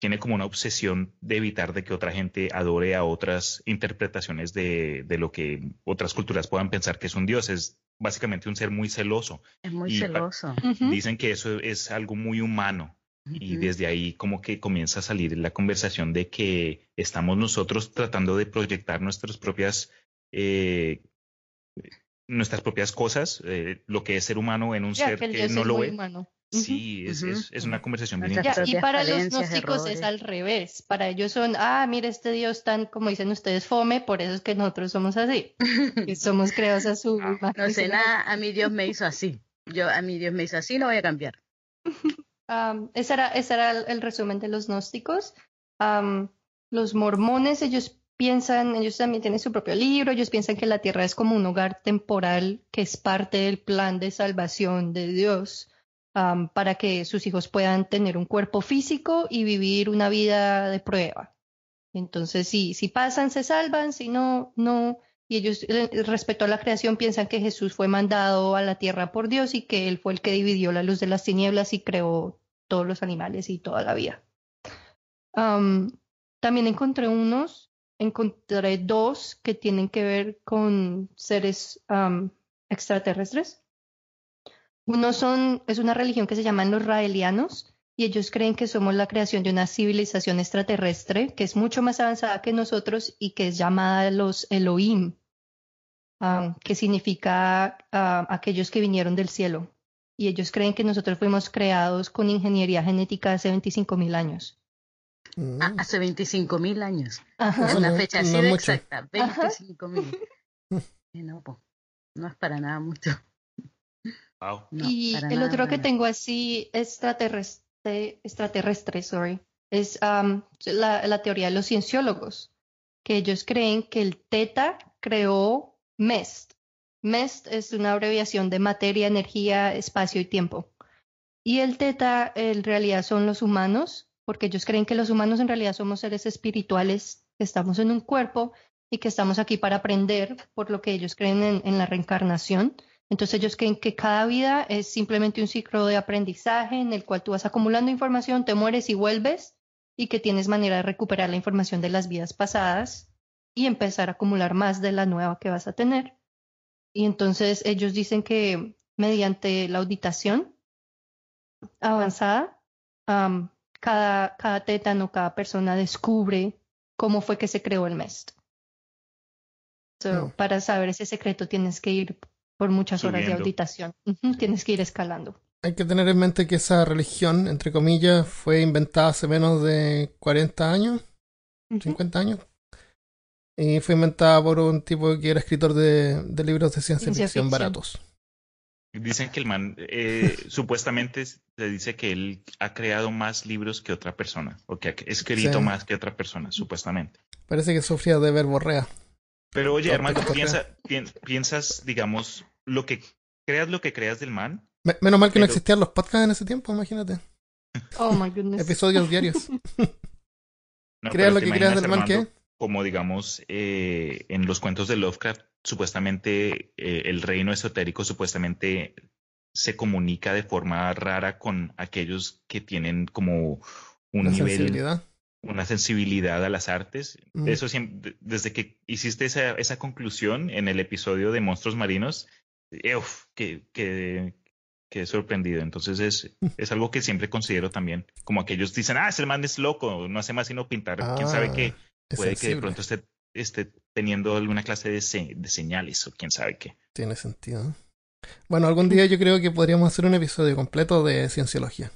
tiene como una obsesión de evitar de que otra gente adore a otras interpretaciones de, de lo que otras culturas puedan pensar que es un Dios. Es básicamente un ser muy celoso. Es muy celoso. Dicen que eso es algo muy humano. Y desde ahí como que comienza a salir la conversación de que estamos nosotros tratando de proyectar nuestras propias eh, nuestras propias cosas, eh, lo que es ser humano en un ser que, no lo es. Sí, es, es, una conversación bien interesante. Y para los gnósticos es al revés. Para ellos son, ah, mira, este Dios tan, como dicen ustedes, fome, por eso es que nosotros somos así. que [LAUGHS] somos creados a su ah, No sé nada, a mi Dios me hizo así. Yo, a mi Dios me hizo así, no voy a cambiar. [LAUGHS] ese, era, ese era el, resumen de los gnósticos. los mormones, ellos piensan, ellos también tienen su propio libro, ellos piensan que la tierra es como un hogar temporal que es parte del plan de salvación de Dios para que sus hijos puedan tener un cuerpo físico y vivir una vida de prueba. Entonces, si, si pasan, se salvan, si no, no. Y ellos, eh, respecto a la creación, piensan que Jesús fue mandado a la tierra por Dios y que Él fue el que dividió la luz de las tinieblas y creó todos los animales y toda la vida. también encontré unos, encontré dos que tienen que ver con seres extraterrestres. Uno son, es una religión que se llaman los raelianos y ellos creen que somos la creación de una civilización extraterrestre que es mucho más avanzada que nosotros y que es llamada los Elohim, ah, que significa ah, aquellos que vinieron del cielo. Y ellos creen que nosotros fuimos creados con ingeniería genética hace 25 mil años. Mm. Ah, hace 25 mil años. Es una fecha así exacta, 25 mil. [LAUGHS] no, no es para nada mucho y el otro que tengo así extraterrestre, extraterrestre sorry, es la, teoría de los cienciólogos, que ellos creen que el teta creó MEST. MEST es una abreviación de materia, energía, espacio y tiempo. Y el teta en realidad son los humanos, porque ellos creen que los humanos en realidad somos seres espirituales, que estamos en un cuerpo y que estamos aquí para aprender, por lo que ellos creen en la reencarnación. Entonces ellos creen que cada vida es simplemente un ciclo de aprendizaje en el cual tú vas acumulando información, te mueres y vuelves y que tienes manera de recuperar la información de las vidas pasadas y empezar a acumular más de la nueva que vas a tener. Y entonces ellos dicen que mediante la auditación avanzada, cada, cada tétano, cada persona descubre cómo fue que se creó el MEST. Para saber ese secreto tienes que ir por muchas horas de auditación. Tienes que ir escalando. Hay que tener en mente que esa religión, entre comillas, fue inventada hace menos de 40 años, 50 años. Y fue inventada por un tipo que era escritor de, libros de ciencia, ficción, baratos. Dicen que el man, eh, [LAUGHS] supuestamente se dice que él ha creado más libros que otra persona, o que ha escrito Sí. más que otra persona, supuestamente. Parece que sufría de verborrea. Pero oye, te lo piensa, pien- piensas, digamos, lo que creas lo que creas del man. Me- menos mal que no existían los podcasts en ese tiempo, imagínate. Oh my goodness. Episodios diarios. [LAUGHS] No, Creas lo que creas del man Armando, que. Como digamos, eh, en los cuentos de Lovecraft, supuestamente eh, el reino esotérico supuestamente se comunica de forma rara con aquellos que tienen como un La nivel sensibilidad. Una sensibilidad a las artes. Mm. Eso siempre, desde que hiciste esa, esa conclusión en el episodio de Monstruos Marinos, eh, que, que, que sorprendido. Entonces es, [LAUGHS] es algo que siempre considero también. Como aquellos dicen, ah, ese man es loco, no hace más sino pintar. quién sabe Ah, qué. Es Puede que de pronto esté, esté teniendo alguna clase de, se- de señales o quién sabe qué. Tiene sentido. Bueno, algún día yo creo que podríamos hacer un episodio completo de cienciología,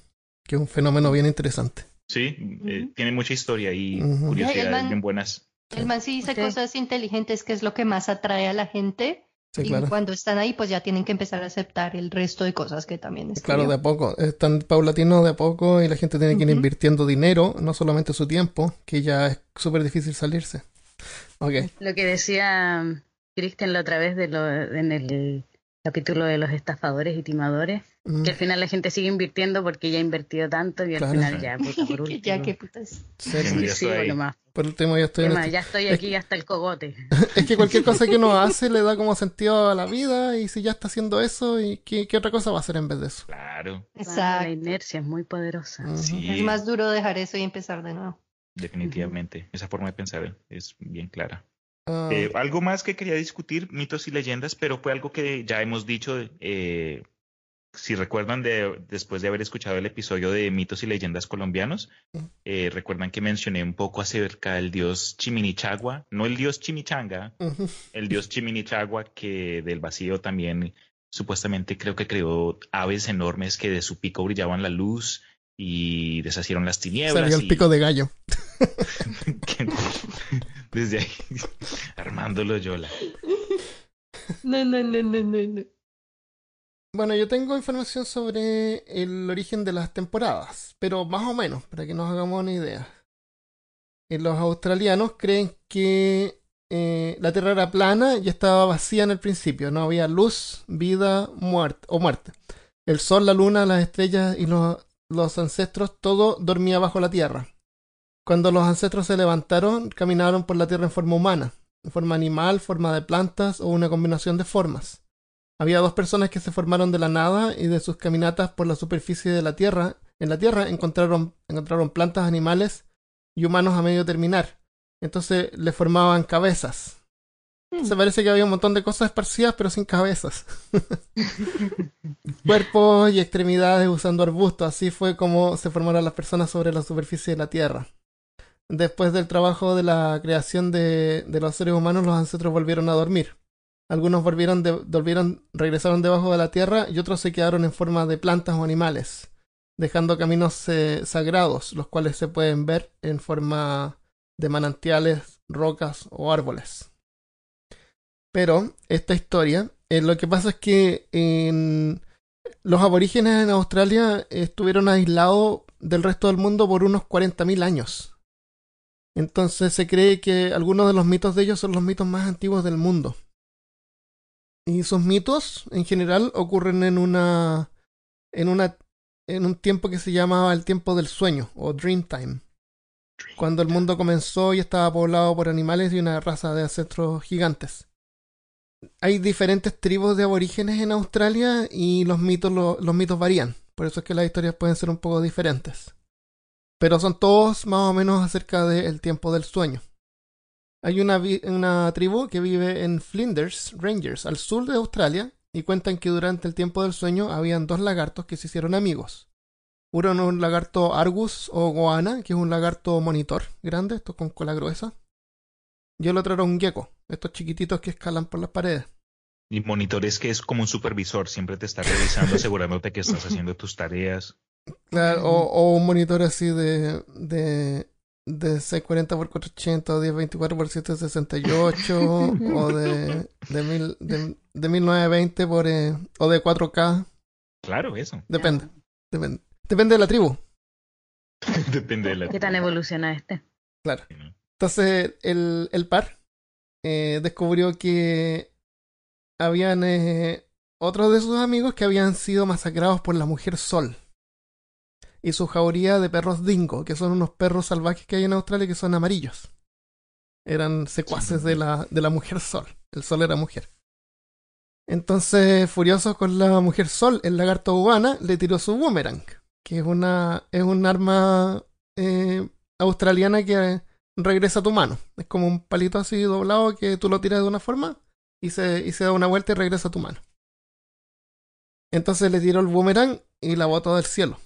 que es un fenómeno bien interesante. Sí, eh, tiene mucha historia y el curiosidades man- bien buenas. El man sí dice cosas inteligentes, que es lo que más atrae a la gente. Sí, y claro. cuando están ahí, pues ya tienen que empezar a aceptar el resto de cosas que también escribió. Claro, de a poco. Es tan paulatino de a poco y la gente tiene que ir invirtiendo dinero, no solamente su tiempo, que ya es súper difícil salirse. Ok. Lo que decía Christian la otra vez de lo, en el capítulo de los estafadores y timadores, Mm, que al final la gente sigue invirtiendo porque ya ha invertido tanto y al Claro. final ya, puta, por [LAUGHS] último. ya, qué putas. sí, Sí, sí. Por último, ya estoy este- Ya estoy aquí hasta el cogote. [LAUGHS] Es que cualquier cosa que uno [LAUGHS] hace le da como sentido a la vida y si ya está haciendo eso, ¿y qué, qué otra cosa va a hacer en vez de eso? Claro, La Exacto. inercia es muy poderosa. Sí. Es más duro dejar eso y empezar de nuevo. Definitivamente. Esa forma de pensar es bien clara. Ah, Eh, algo más que quería discutir, mitos y leyendas, pero fue algo que ya hemos dicho. eh, si recuerdan, de, después de haber escuchado el episodio de mitos y leyendas colombianos, eh, recuerdan que mencioné un poco acerca del dios Chiminichagua, no el dios Chimichanga, el dios Chiminichagua que del vacío también supuestamente creo que creó aves enormes que de su pico brillaban la luz y deshacieron las tinieblas. Salió el y- pico de gallo. que- [LAUGHS] [LAUGHS] desde ahí, [LAUGHS] Armando Loyola. No, no, no, no, no, no. Bueno, yo tengo información sobre el origen de las temporadas, pero más o menos, para que nos hagamos una idea. Eh, los australianos creen que eh, la Tierra era plana y estaba vacía en el principio, no había luz, vida, muerte o muerte. El sol, la luna, las estrellas y los, los ancestros, todo dormía bajo la Tierra. Cuando los ancestros se levantaron, caminaron por la Tierra en forma humana, en forma animal, forma de plantas o una combinación de formas. Había dos personas que se formaron de la nada y de sus caminatas por la superficie de la Tierra. En la Tierra encontraron, encontraron plantas, animales y humanos a medio terminar. Entonces le formaban cabezas. Se parece que había un montón de cosas esparcidas pero sin cabezas. [LAUGHS] Cuerpos y extremidades usando arbustos. Así fue como se formaron las personas sobre la superficie de la Tierra. Después del trabajo de la creación de, los seres humanos, los ancestros volvieron a dormir. Algunos volvieron, volvieron, regresaron debajo de la tierra y otros se quedaron en forma de plantas o animales, dejando caminos eh, sagrados, los cuales se pueden ver en forma de manantiales, rocas o árboles. Pero esta historia, eh, lo que pasa es que en- los aborígenes en Australia estuvieron aislados del resto del mundo por unos 40.000 años. Entonces se cree que algunos de los mitos de ellos son los mitos más antiguos del mundo. Y sus mitos, en general, ocurren en una. en una. en un tiempo que se llamaba el tiempo del sueño, o dream time. Cuando el mundo comenzó y estaba poblado por animales y una raza de ancestros gigantes. Hay diferentes tribus de aborígenes en Australia y los mitos, lo- los mitos varían. Por eso es que las historias pueden ser un poco diferentes. Pero son todos más o menos acerca del tiempo del sueño. Hay una, tribu que vive en Flinders Rangers, al sur de Australia, y cuentan que durante el tiempo del sueño habían dos lagartos que se hicieron amigos. Uno era un lagarto Argus o Goana, que es un lagarto monitor grande, esto con cola gruesa. Y el otro era un gecko, estos chiquititos que escalan por las paredes. Y monitores que es como un supervisor, siempre te está revisando, [LAUGHS] asegurándote que estás haciendo tus tareas. Claro, o, o un monitor así de, de, de 640 por 480 o 1024 por 768 [LAUGHS] o de, de, mil, de, de 1920 por, eh, o de 4K. Claro, eso. Depende, depende. Depende de la tribu. [LAUGHS] Depende de la. ¿Qué tan evoluciona este? Claro. Entonces, el, el par eh, descubrió que habían eh, otros de sus amigos que habían sido masacrados por la mujer sol y su jauría de perros dingo, que son unos perros salvajes que hay en Australia que son amarillos. Eran secuaces de la, de la mujer sol. El sol era mujer. Entonces, furioso con la mujer sol, el lagarto cubana le tiró su boomerang, que es una es un arma eh, australiana que regresa a tu mano. Es como un palito así doblado que tú lo tiras de una forma y se, y se da una vuelta y regresa a tu mano. Entonces le tiró el boomerang y la botó del cielo.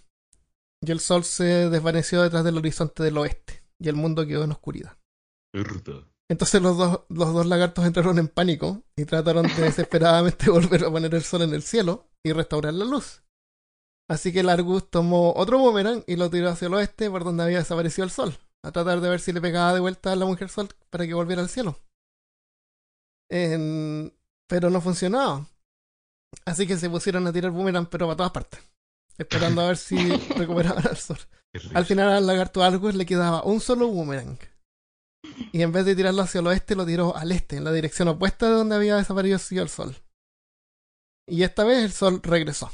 Y el sol se desvaneció detrás del horizonte del oeste, y el mundo quedó en oscuridad. Entonces los dos, los dos lagartos entraron en pánico y trataron de [LAUGHS] desesperadamente volver a poner el sol en el cielo y restaurar la luz. Así que el Argus tomó otro boomerang y lo tiró hacia el oeste por donde había desaparecido el sol, a tratar de ver si le pegaba de vuelta a la mujer sol para que volviera al cielo. En... Pero no funcionaba. Así que se pusieron a tirar boomerang pero para todas partes esperando a ver si [LAUGHS] recuperaban al sol. Al final al lagarto Argus le quedaba un solo boomerang. Y en vez de tirarlo hacia el oeste, lo tiró al este, en la dirección opuesta de donde había desaparecido el sol. Y esta vez el sol regresó.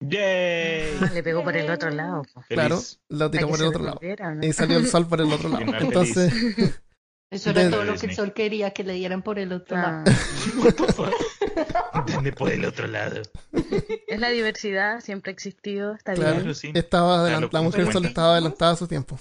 ¡Yay! Ah, le pegó por el otro lado. Claro, lo tiró por el otro lado. Y salió el sol por el otro [LAUGHS] lado. Final Entonces, Eso era todo lo que el sol quería que le dieran por el otro Ah, [LAUGHS] lado. [LAUGHS] Dame por el otro lado. es la diversidad, siempre ha existido, está Claro. bien. Claro, sí. estaba la mujer sol estaba adelantada a su tiempo.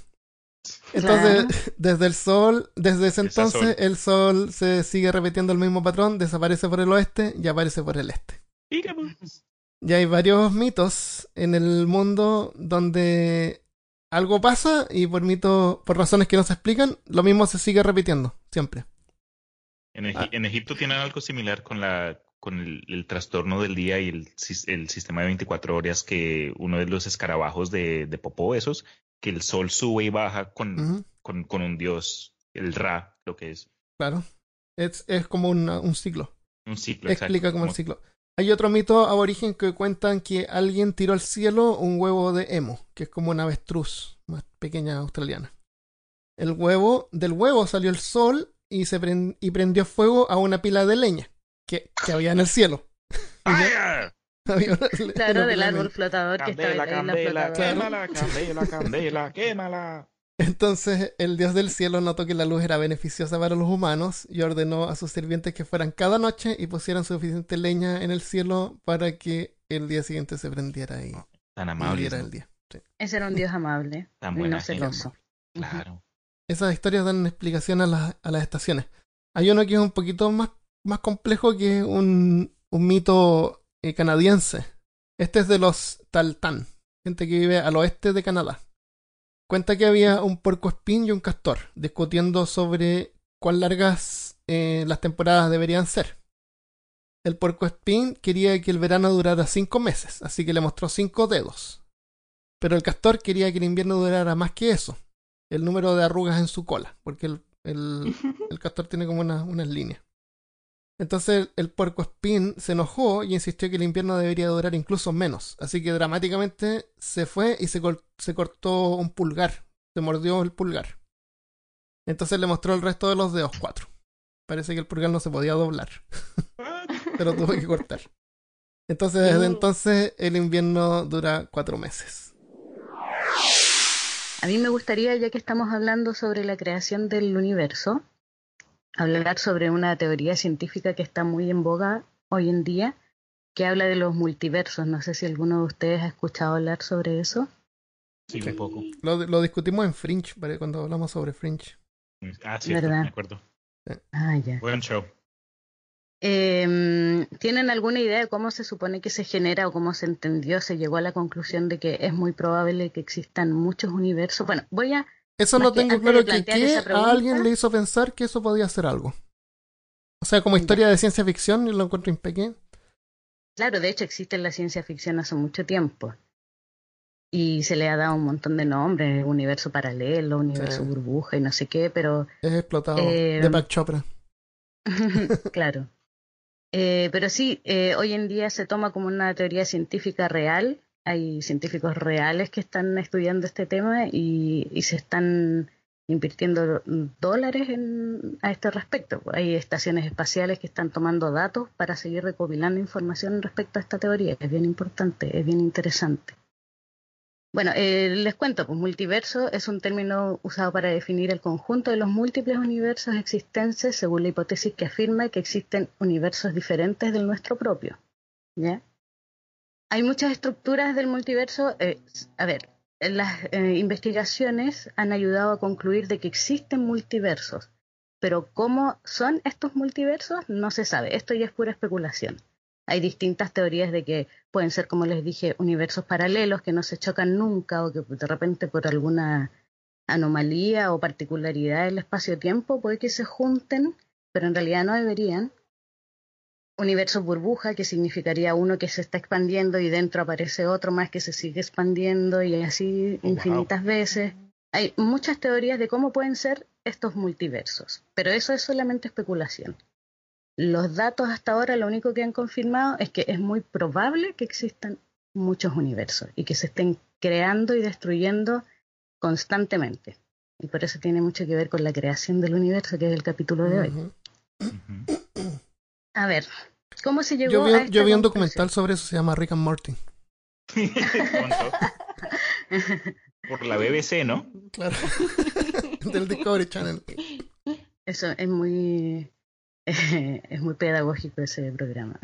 Entonces, [LAUGHS] desde el sol, desde ese entonces, sol. el sol se sigue repitiendo el mismo patrón, desaparece por el oeste y aparece por el este. Digamos. Ya hay varios mitos en el mundo donde algo pasa y por mito, por razones que no se explican, lo mismo se sigue repitiendo, siempre. En, Egi- Ah. en Egipto tienen algo similar con la con el, el trastorno del día y el, sis- el sistema de 24 horas que uno de los escarabajos de, de Popó, esos, que el sol sube y baja con, con, con un dios, el Ra, lo que es. claro. Es, es como una- un ciclo. Un ciclo. Explica exacto, como el ciclo. Hay otro mito aborigen que cuentan que alguien tiró al cielo un huevo de emo, que es como una avestruz más pequeña australiana. El huevo, del huevo salió el sol y se pren- y prendió fuego a una pila de leña que, que había en el cielo. [LAUGHS] ¡Fire! Había una- una Claro, del de árbol flotador que está en la quémala, candela, candela, [LAUGHS] quémala. Entonces el dios del cielo notó que la luz era beneficiosa para los humanos y ordenó a sus sirvientes que fueran cada noche y pusieran suficiente leña en el cielo para que el día siguiente se prendiera y, Tan y amable. diera el día. Ese era un dios amable [LAUGHS] Tan y buena no celoso. Claro. Esas historias dan explicación a, las- a las estaciones. Hay uno que es un poquito más, más complejo que un, un mito eh, canadiense. Este es de los Taltán, gente que vive al oeste de Canadá. Cuenta que había un puercoespín y un castor discutiendo sobre cuán largas eh, las temporadas deberían ser. El puercoespín quería que el verano durara cinco meses, así que le mostró cinco dedos. Pero el castor quería que el invierno durara más que eso el número de arrugas en su cola, porque el, el, el castor tiene como una- unas líneas. Entonces el puerco espín se enojó y insistió que el invierno debería durar incluso menos. Así que dramáticamente se fue y se, col- se cortó un pulgar. Se mordió el pulgar. Entonces le mostró el resto de los dedos, cuatro. Parece que el pulgar no se podía doblar. [LAUGHS] Se lo tuvo que cortar. Entonces desde entonces el invierno dura cuatro meses. A mí me gustaría, ya que estamos hablando sobre la creación del universo, hablar sobre una teoría científica que está muy en boga hoy en día, que habla de los multiversos. No sé si alguno de ustedes ha escuchado hablar sobre eso. Sí, un poco. Lo, lo discutimos en Fringe, ¿vale? cuando hablamos sobre Fringe. Ah, sí, ¿Verdad? me acuerdo. Ah, ya. Buen show. Eh, ¿Tienen alguna idea de cómo se supone que se genera o cómo se entendió, se llegó a la conclusión de que es muy probable que existan muchos universos? Bueno, voy a... Eso no tengo claro que a alguien le hizo pensar que eso podía ser algo. O sea, como Ya. historia de ciencia ficción, yo lo encuentro impeque. Claro, de hecho existe en la ciencia ficción hace mucho tiempo. y se le ha dado un montón de nombres, universo paralelo, universo burbuja y no sé qué, pero... Es explotado de Back Chopra. [LAUGHS] [LAUGHS] claro. Eh, pero sí, eh, hoy en día se toma como una teoría científica real. Hay científicos reales que están estudiando este tema y, se están invirtiendo dólares en, a este respecto. Hay estaciones espaciales que están tomando datos para seguir recopilando información respecto a esta teoría. Es bien importante, es bien interesante. Bueno, eh, les cuento, pues multiverso es un término usado para definir el conjunto de los múltiples universos existentes según la hipótesis que afirma que existen universos diferentes del nuestro propio. ¿Ya? Hay muchas estructuras del multiverso. Eh, a ver, las eh, investigaciones han ayudado a concluir de que existen multiversos, pero cómo son estos multiversos no se sabe. Esto ya es pura especulación. Hay distintas teorías de que pueden ser, como les dije, universos paralelos que no se chocan nunca o que de repente por alguna anomalía o particularidad del espacio-tiempo puede que se junten, pero en realidad no deberían. Universo burbuja, que significaría uno que se está expandiendo y dentro aparece otro más que se sigue expandiendo y así infinitas veces. Hay muchas teorías de cómo pueden ser estos multiversos, pero eso es solamente especulación. Los datos hasta ahora lo único que han confirmado es que es muy probable que existan muchos universos y que se estén creando y destruyendo constantemente. Y por eso tiene mucho que ver con la creación del universo, que es el capítulo de hoy. A ver, ¿cómo se llegó yo vi, a Yo vi un documental sobre eso, se llama Rick and Morty. [LAUGHS] Por la BBC, ¿no? Claro. [LAUGHS] Del Discovery Channel. Eso es muy [LAUGHS] es muy pedagógico ese programa.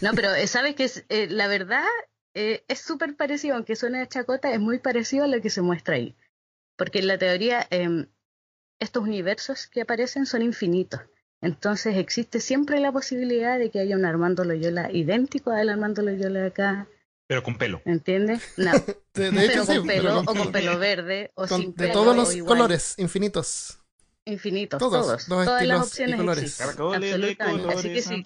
No, pero eh, sabes que es, eh, la verdad eh, es súper parecido, aunque suene a chacota, es muy parecido a lo que se muestra ahí. Porque en la teoría em, estos universos que aparecen son infinitos. Entonces existe siempre la posibilidad de que haya un Armando Loyola idéntico al Armando Loyola de acá. Pero con pelo. ¿Entiendes? No. [LAUGHS] pero con pelo, o con pelo verde, o sin De todos los colores, infinitos infinitos, todos, todas las opciones existen. Así que, si,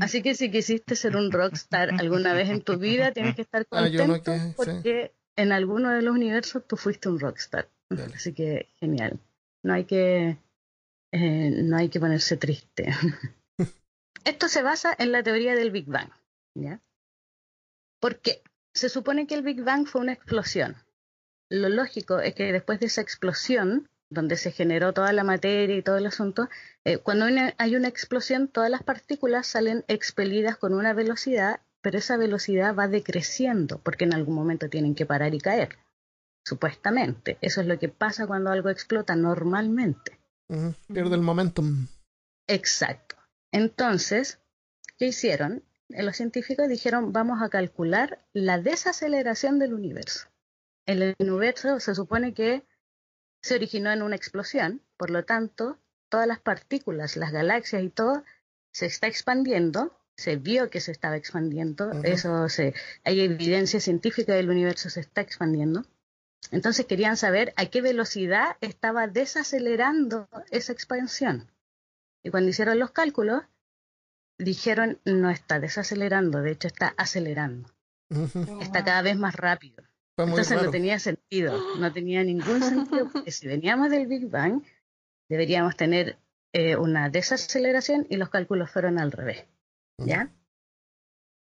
así que si quisiste ser un rockstar alguna vez en tu vida, tienes que estar [LAUGHS] ah, contento porque en alguno de los universos tú fuiste un rockstar. Así que genial. No hay que eh, no hay que ponerse triste. [LAUGHS] Esto se basa en la teoría del Big Bang, ¿ya? Porque se supone que el Big Bang fue una explosión. Lo lógico es que después de esa explosión donde se generó toda la materia y todo el asunto, eh, cuando hay una explosión, todas las partículas salen expelidas con una velocidad, pero esa velocidad va decreciendo, porque en algún momento tienen que parar y caer, supuestamente. Eso es lo que pasa cuando algo explota normalmente. Pierde el momentum. Exacto. Entonces, ¿qué hicieron? Eh, los científicos dijeron, vamos a calcular la desaceleración del universo. El universo se supone que se originó en una explosión, por lo tanto, todas las partículas, las galaxias y todo, se está expandiendo, se vio que se estaba expandiendo, eso se, hay evidencia científica del universo se está expandiendo. Entonces querían saber a qué velocidad estaba desacelerando esa expansión. Y cuando hicieron los cálculos, dijeron no está desacelerando, de hecho está acelerando. Está cada vez más rápido. Entonces no tenía sentido, no tenía ningún sentido, porque si veníamos del Big Bang, deberíamos tener eh, una desaceleración y los cálculos fueron al revés. ¿Ya?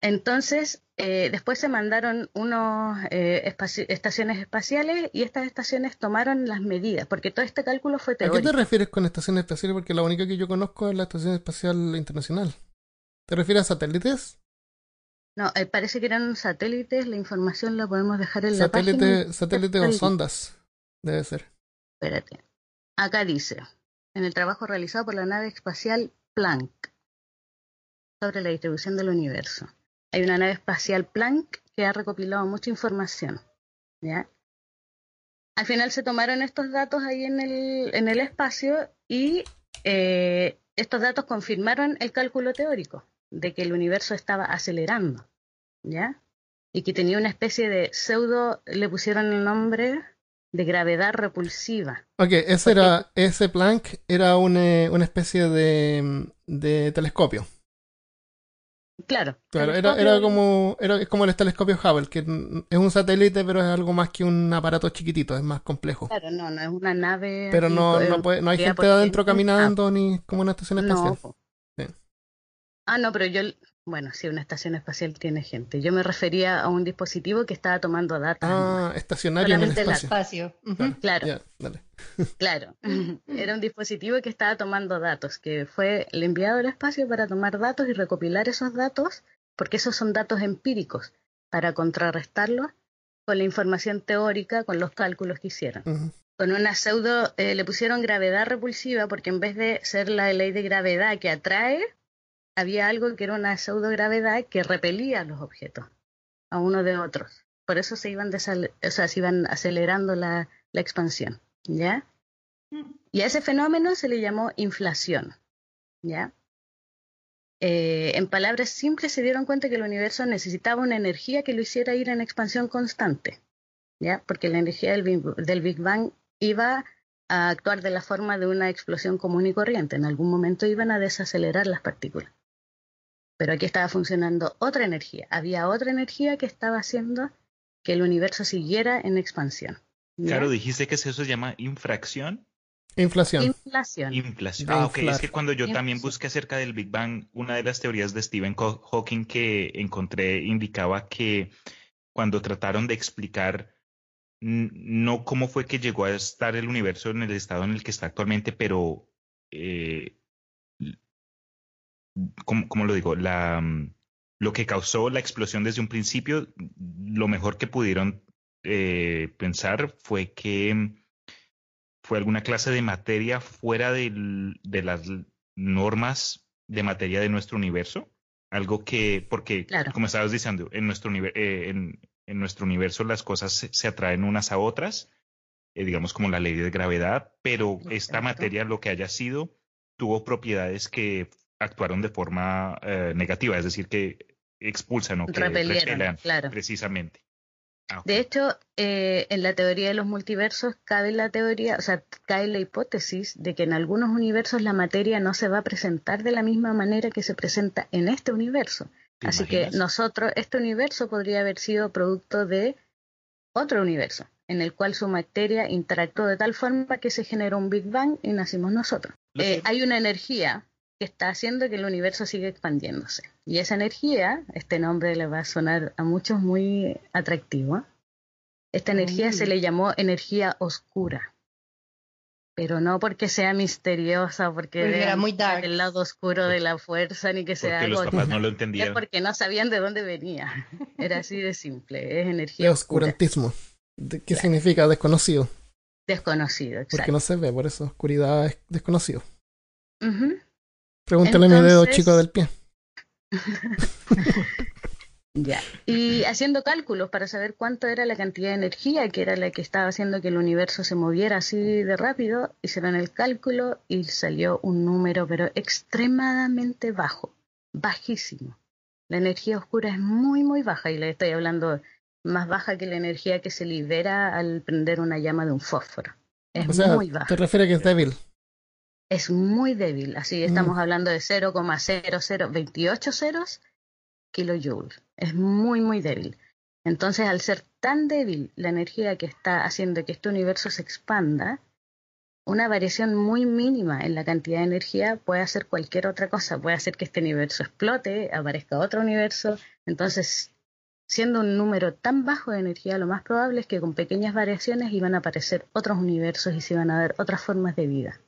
Entonces, eh, después se mandaron unas eh, estaciones espaciales y estas estaciones tomaron las medidas, porque todo este cálculo fue teórico. ¿A qué te refieres con estaciones espaciales? Porque la única que yo conozco es la Estación Espacial Internacional. ¿Te refieres a satélites? No, eh, parece que eran satélites, la información la podemos dejar en la página. Satélite o sondas, debe ser. Espérate. Acá dice, en el trabajo realizado por la nave espacial Planck sobre la distribución del universo. Hay una nave espacial Planck que ha recopilado mucha información. ¿ya? Al final se tomaron estos datos ahí en el, en el espacio y eh, estos datos confirmaron el cálculo teórico de que el universo estaba acelerando, ¿ya? Y que tenía una especie de pseudo, le pusieron el nombre de gravedad repulsiva. Ok, ese era, ese Planck era una, una especie de, de telescopio. Claro. Claro, era, era como era es como el telescopio Hubble, que es un satélite, pero es algo más que un aparato chiquitito, es más complejo. Claro, no, no es una nave. Pero no, no, puede, no hay gente adentro caminando ni como una estación espacial. No. Ah, no, pero yo, bueno, sí, una estación espacial tiene gente. Yo me refería a un dispositivo que estaba tomando datos. Ah, estacionario en el espacio. Claro. Claro. [LAUGHS] Era un dispositivo que estaba tomando datos, que fue el enviado al espacio para tomar datos y recopilar esos datos, porque esos son datos empíricos, para contrarrestarlos con la información teórica, con los cálculos que hicieron. Con una pseudo, eh, le pusieron gravedad repulsiva, porque en vez de ser la ley de gravedad que atrae, había algo que era una pseudogravedad que repelía los objetos a uno de otros. Por eso se iban, o sea, se iban acelerando la, expansión, ¿ya? Y a ese fenómeno se le llamó inflación, ¿ya? Eh, en palabras simples se dieron cuenta que el universo necesitaba una energía que lo hiciera ir en expansión constante, ¿ya? Porque la energía del Big, del Big Bang iba a actuar de la forma de una explosión común y corriente. En algún momento iban a desacelerar las partículas. Pero aquí estaba funcionando otra energía. Había otra energía que estaba haciendo que el universo siguiera en expansión. Claro, dijiste que eso se llama infracción. Inflación. Inflación. Inflación. Ah, ok. Es que cuando yo también busqué acerca del Big Bang, una de las teorías de Stephen Hawking que encontré indicaba que cuando trataron de explicar no cómo fue que llegó a estar el universo en el estado en el que está actualmente, pero eh, ¿cómo, lo digo? La, mm, lo que causó la explosión desde un principio, lo mejor que pudieron eh, pensar fue que mm, fue alguna clase de materia fuera de, las normas de materia de nuestro universo. Algo que, porque, como estabas diciendo, en nuestro, eh, en, nuestro universo las cosas se, atraen unas a otras, eh, digamos como la ley de gravedad, pero esta materia, lo que haya sido, tuvo propiedades que actuaron de forma eh, negativa, es decir, que expulsan o que repelan, claro. precisamente. Ah, de hecho, eh, en la teoría de los multiversos cabe la teoría, o sea, cae la hipótesis de que en algunos universos la materia no se va a presentar de la misma manera que se presenta en este universo. Así que nosotros, este universo podría haber sido producto de otro universo, en el cual su materia interactuó de tal forma que se generó un Big Bang y nacimos nosotros. Eh, hay una energía que está haciendo que el universo siga expandiéndose. Y esa energía, este nombre le va a sonar a muchos muy atractivo. Esta energía se mm. le llamó energía oscura. Pero no porque sea misteriosa, porque, era muy dark. el lado oscuro de la fuerza, ni que sea porque los papás [LAUGHS] no lo entendían. Es porque no sabían de dónde venía. Era así de simple. Es energía. oscurantismo. ¿Qué significa desconocido? Desconocido, exacto. Porque no se ve, por eso oscuridad es desconocido. Pregúntale a mi dedo chico del pie. [LAUGHS] ya. Y haciendo cálculos para saber cuánto era la cantidad de energía que era la que estaba haciendo que el universo se moviera así de rápido, hicieron el cálculo y salió un número, pero extremadamente bajo, bajísimo. La energía oscura es muy, muy baja y le estoy hablando más baja que la energía que se libera al prender una llama de un fósforo. Es muy baja. ¿Te refieres a que es débil? Es muy débil. Así estamos mm. hablando de 0,0028 ceros kilojoules. Es muy, muy débil. Entonces, al ser tan débil la energía que está haciendo que este universo se expanda, una variación muy mínima en la cantidad de energía puede hacer cualquier otra cosa. Puede hacer que este universo explote, aparezca otro universo. Entonces, siendo un número tan bajo de energía, lo más probable es que con pequeñas variaciones iban a aparecer otros universos y se iban a ver otras formas de vida.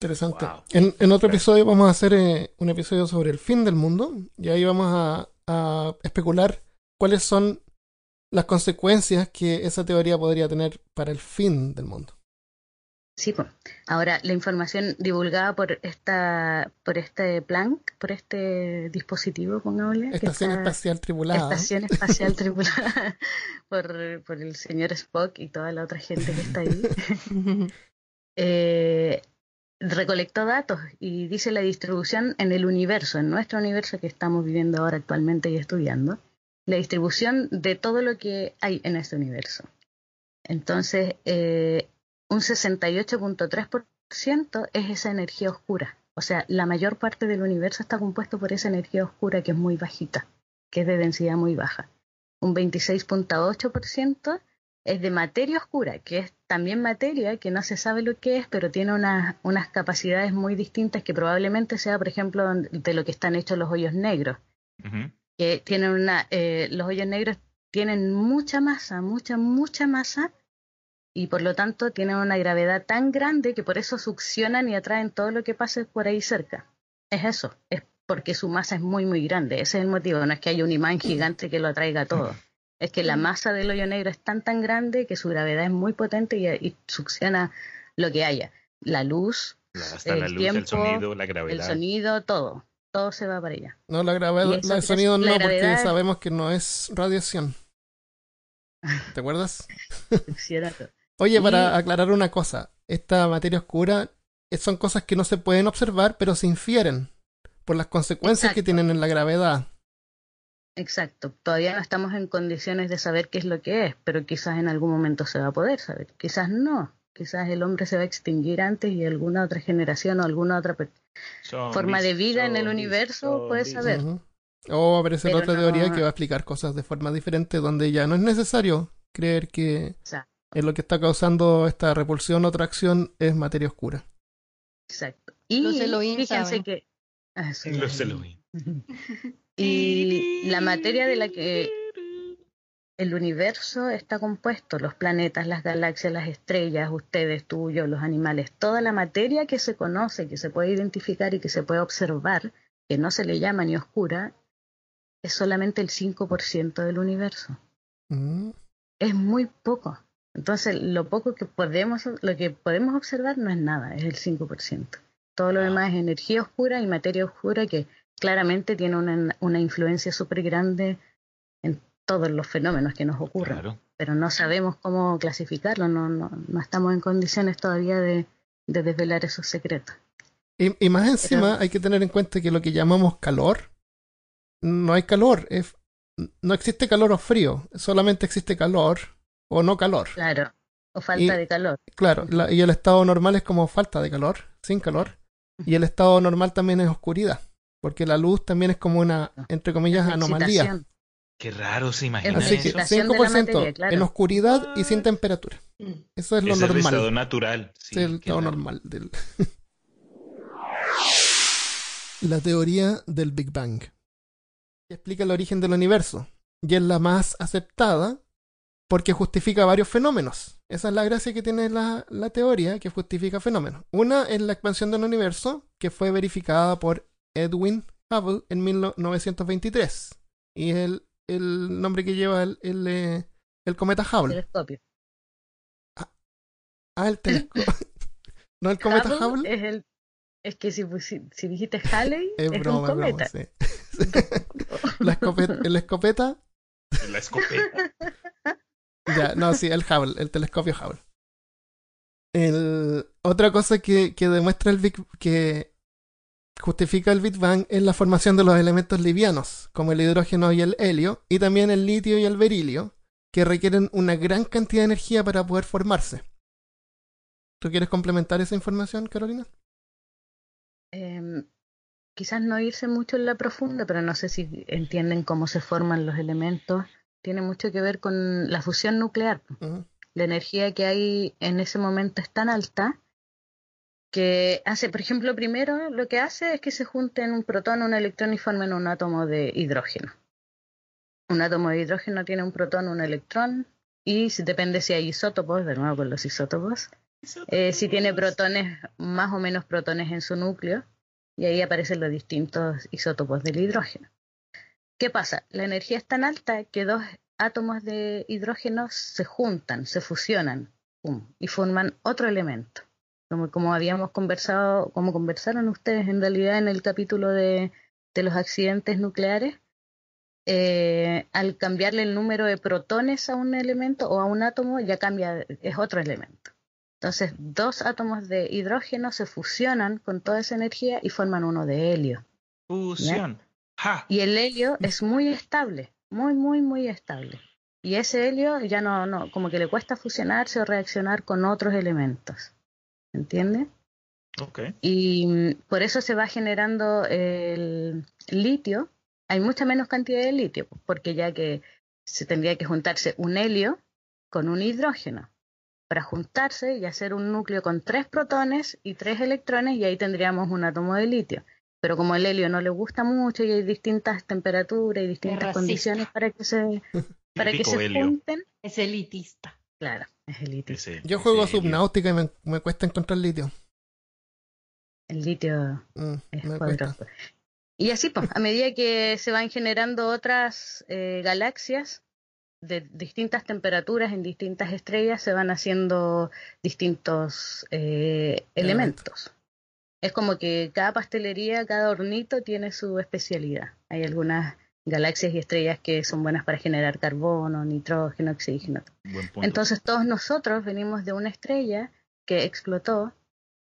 Interesante. En, en, otro episodio vamos a hacer eh, un episodio sobre el fin del mundo y ahí vamos a, a, especular cuáles son las consecuencias que esa teoría podría tener para el fin del mundo. Sí, pues. ahora la información divulgada por esta, por este plan, por este dispositivo, pongámosle. Estación Espacial Tripulada. Estación Espacial Tripulada [LAUGHS] por, por el señor Spock y toda la otra gente que está ahí. [LAUGHS] eh, recolectó datos y dice la distribución en el universo, en nuestro universo que estamos viviendo ahora actualmente y estudiando, la distribución de todo lo que hay en este universo. Entonces, eh, un 68.3% es esa energía oscura, O sea, la mayor parte del universo está compuesto por esa energía oscura que es muy bajita, que es de densidad muy baja. Un 26.8% es de materia oscura, que es también materia que no se sabe lo que es, pero tiene unas capacidades muy distintas que probablemente sea, por ejemplo, de lo que están hechos los hoyos negros. Que tienen una, eh, los hoyos negros tienen mucha masa, mucha, mucha masa, y por lo tanto tienen una gravedad tan grande que por eso succionan y atraen todo lo que pase por ahí cerca. Es eso, es porque su masa es muy, muy grande. Ese es el motivo, no es que haya un imán gigante que lo atraiga todo. Es que la masa del hoyo negro es tan, tan grande que su gravedad es muy potente y, succiona lo que haya. La luz, el tiempo, el sonido, la gravedad. El sonido, todo. Todo se va para allá. No, la gravedad, el sonido no, porque sabemos que no es radiación. [LAUGHS] ¿Te acuerdas? Oye, para aclarar una cosa, esta materia oscura son cosas que no se pueden observar, pero se infieren por las consecuencias que tienen en la gravedad. Exacto. Todavía no estamos en condiciones de saber qué es lo que es, pero quizás en algún momento se va a poder saber. Quizás no. Quizás el hombre se va a extinguir antes y alguna otra generación o alguna otra forma de vida en el universo puede saber. O va a aparecer otra teoría que va a explicar cosas de forma diferente, donde ya no es necesario creer que en lo que está causando esta repulsión o atracción es materia oscura. Exacto. Y fíjense que... Ah, Los Elohim. [LAUGHS] Y la materia de la que [LAUGHS] el universo está compuesto, los planetas, las galaxias, las estrellas, ustedes, tú, yo, los animales, toda la materia que se conoce, que se puede identificar y que se puede observar, que no se le llama ni oscura, es solamente el 5% del universo. Mm. Es muy poco. Entonces, lo poco que podemos, lo que podemos observar no es nada, es el 5%. Todo lo demás es energía oscura y materia oscura que claramente tiene una, una influencia súper grande en todos los fenómenos que nos ocurren. Pero no sabemos cómo clasificarlo, no, no, no estamos en condiciones todavía de, de desvelar esos secretos. Y, más encima hay que tener en cuenta que lo que llamamos calor, no hay calor, es, no existe calor o frío, solamente existe calor o no calor. Claro, o falta de calor. Claro, y el estado normal es como falta de calor, sin calor, y el estado normal también es oscuridad porque la luz también es como una, entre comillas, anomalía. Qué raro se imagina. Así que 5% en oscuridad y sin temperatura. Mm. Eso es lo normal. Es el estado natural. es el estado normal. Del... [LAUGHS] la teoría del Big Bang. Que explica el origen del universo. Y es la más aceptada porque justifica varios fenómenos. Esa es la gracia que tiene la, la teoría que justifica fenómenos. Una es la expansión del universo, que fue verificada por Edwin Hubble en 1923. Y es el, el nombre que lleva el, el, eh, el cometa Hubble. Telescopio. Ah, ah el telescopio. [LAUGHS] [LAUGHS] ¿No el cometa Hubble? Es, el, es que si, si, dijiste Halley, [LAUGHS] es, un cometa. la escopeta, ¿El escopeta? La escopeta. ya, no, sí, el Hubble, el telescopio Hubble. El, otra cosa que, que demuestra el Big, que justifica el Big Bang es la formación de los elementos livianos, como el hidrógeno y el helio, y también el litio y el berilio, que requieren una gran cantidad de energía para poder formarse. ¿Tú quieres complementar esa información, Carolina? Em, quizás no irse mucho en la profunda, pero no sé si entienden cómo se forman los elementos. Tiene mucho que ver con la fusión nuclear. La energía que hay en ese momento es tan alta que hace, por ejemplo, primero lo que hace es que se junten un protón, un electrón y formen un átomo de hidrógeno. Un átomo de hidrógeno tiene un protón, un electrón, y depende si hay isótopos, de nuevo con los isótopos, eh, si tiene protones, más o menos protones en su núcleo, y ahí aparecen los distintos isótopos del hidrógeno. ¿Qué pasa? La energía es tan alta que dos átomos de hidrógeno se juntan, se fusionan, y forman otro elemento como, como habíamos conversado, como conversaron ustedes en realidad en el capítulo de, de los accidentes nucleares, eh, al cambiarle el número de protones a un elemento o a un átomo, ya cambia, es otro elemento. Entonces, dos átomos de hidrógeno se fusionan con toda esa energía y forman uno de helio. Fusión. Y el helio es muy estable, muy, muy, muy estable. Y ese helio ya no, no, como que le cuesta fusionarse o reaccionar con otros elementos. ¿Entiendes? Ok. Y mm, por eso se va generando el litio. Hay mucha menos cantidad de litio, porque ya que se tendría que juntarse un helio con un hidrógeno para juntarse y hacer un núcleo con tres protones y tres electrones y ahí tendríamos un átomo de litio. Pero como el helio no le gusta mucho y hay distintas temperaturas y distintas condiciones para que se [LAUGHS] para que se junten, Es elitista. Claro, es el litio. Ese- Yo juego ese helio. Subnáutica y me, me cuesta encontrar litio. El litio Mm, es me cuesta. poderoso. Y así, pues, a medida que se van generando otras eh, galaxias de distintas temperaturas en distintas estrellas, se van haciendo distintos eh, elementos. Es como que cada pastelería, cada hornito tiene su especialidad. Hay algunas galaxias y estrellas que son buenas para generar carbono, nitrógeno, oxígeno. Entonces todos nosotros venimos de una estrella que explotó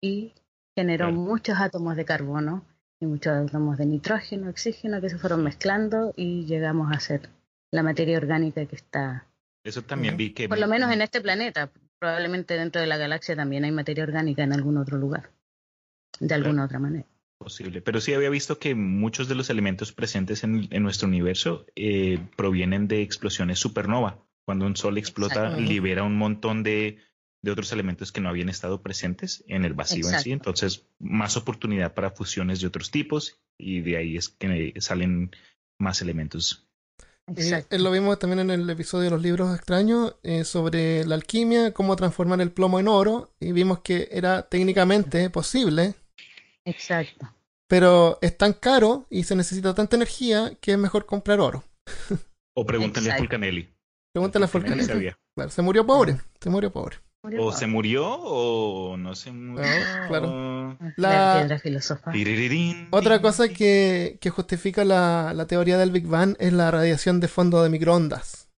y generó Claro. muchos átomos de carbono y muchos átomos de nitrógeno, oxígeno que se fueron mezclando y llegamos a ser la materia orgánica que está, Eso también vi que... por lo menos en este planeta. Probablemente dentro de la galaxia también hay materia orgánica en algún otro lugar, de alguna otra manera. Posible. Pero sí había visto que muchos de los elementos presentes en, en nuestro universo eh, provienen de explosiones supernova. Cuando un sol explota, libera un montón de, de otros elementos que no habían estado presentes en el vacío en sí. Entonces, más oportunidad para fusiones de otros tipos y de ahí es que salen más elementos. Exacto. eh, lo vimos también en el episodio de los libros extraños eh, sobre la alquimia, cómo transformar el plomo en oro, y vimos que era técnicamente posible, Exacto. pero es tan caro y se necesita tanta energía que es mejor comprar oro. O pregúntenle a. Fulcanelli. Pregúntale a Fulcanelli. Claro, se murió pobre, se murió pobre. O se murió o no se murió. No, claro. La, filosofal. Otra cosa que, que justifica la, la teoría del Big Bang es la radiación de fondo de microondas.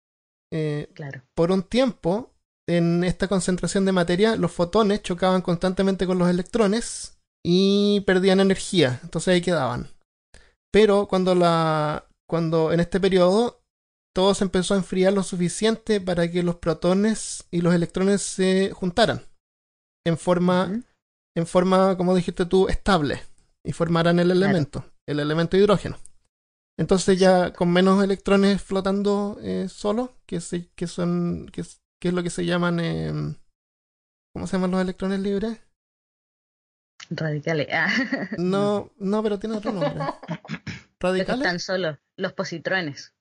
Eh, Claro. por un tiempo, en esta concentración de materia, los fotones chocaban constantemente con los electrones y perdían energía, entonces ahí quedaban. Pero cuando la cuando en este periodo todo se empezó a enfriar lo suficiente para que los protones y los electrones se juntaran en forma en forma, como dijiste tú, estable y formaran el elemento, el elemento hidrógeno. Entonces ya con menos electrones flotando eh, solos, que, se, que son, que, es- que es lo que se llaman, eh, ¿cómo se llaman los electrones libres? Radicales. Ah. No, no, pero tiene otro nombre. [LAUGHS] ¿Radicales? están solos, los positrones.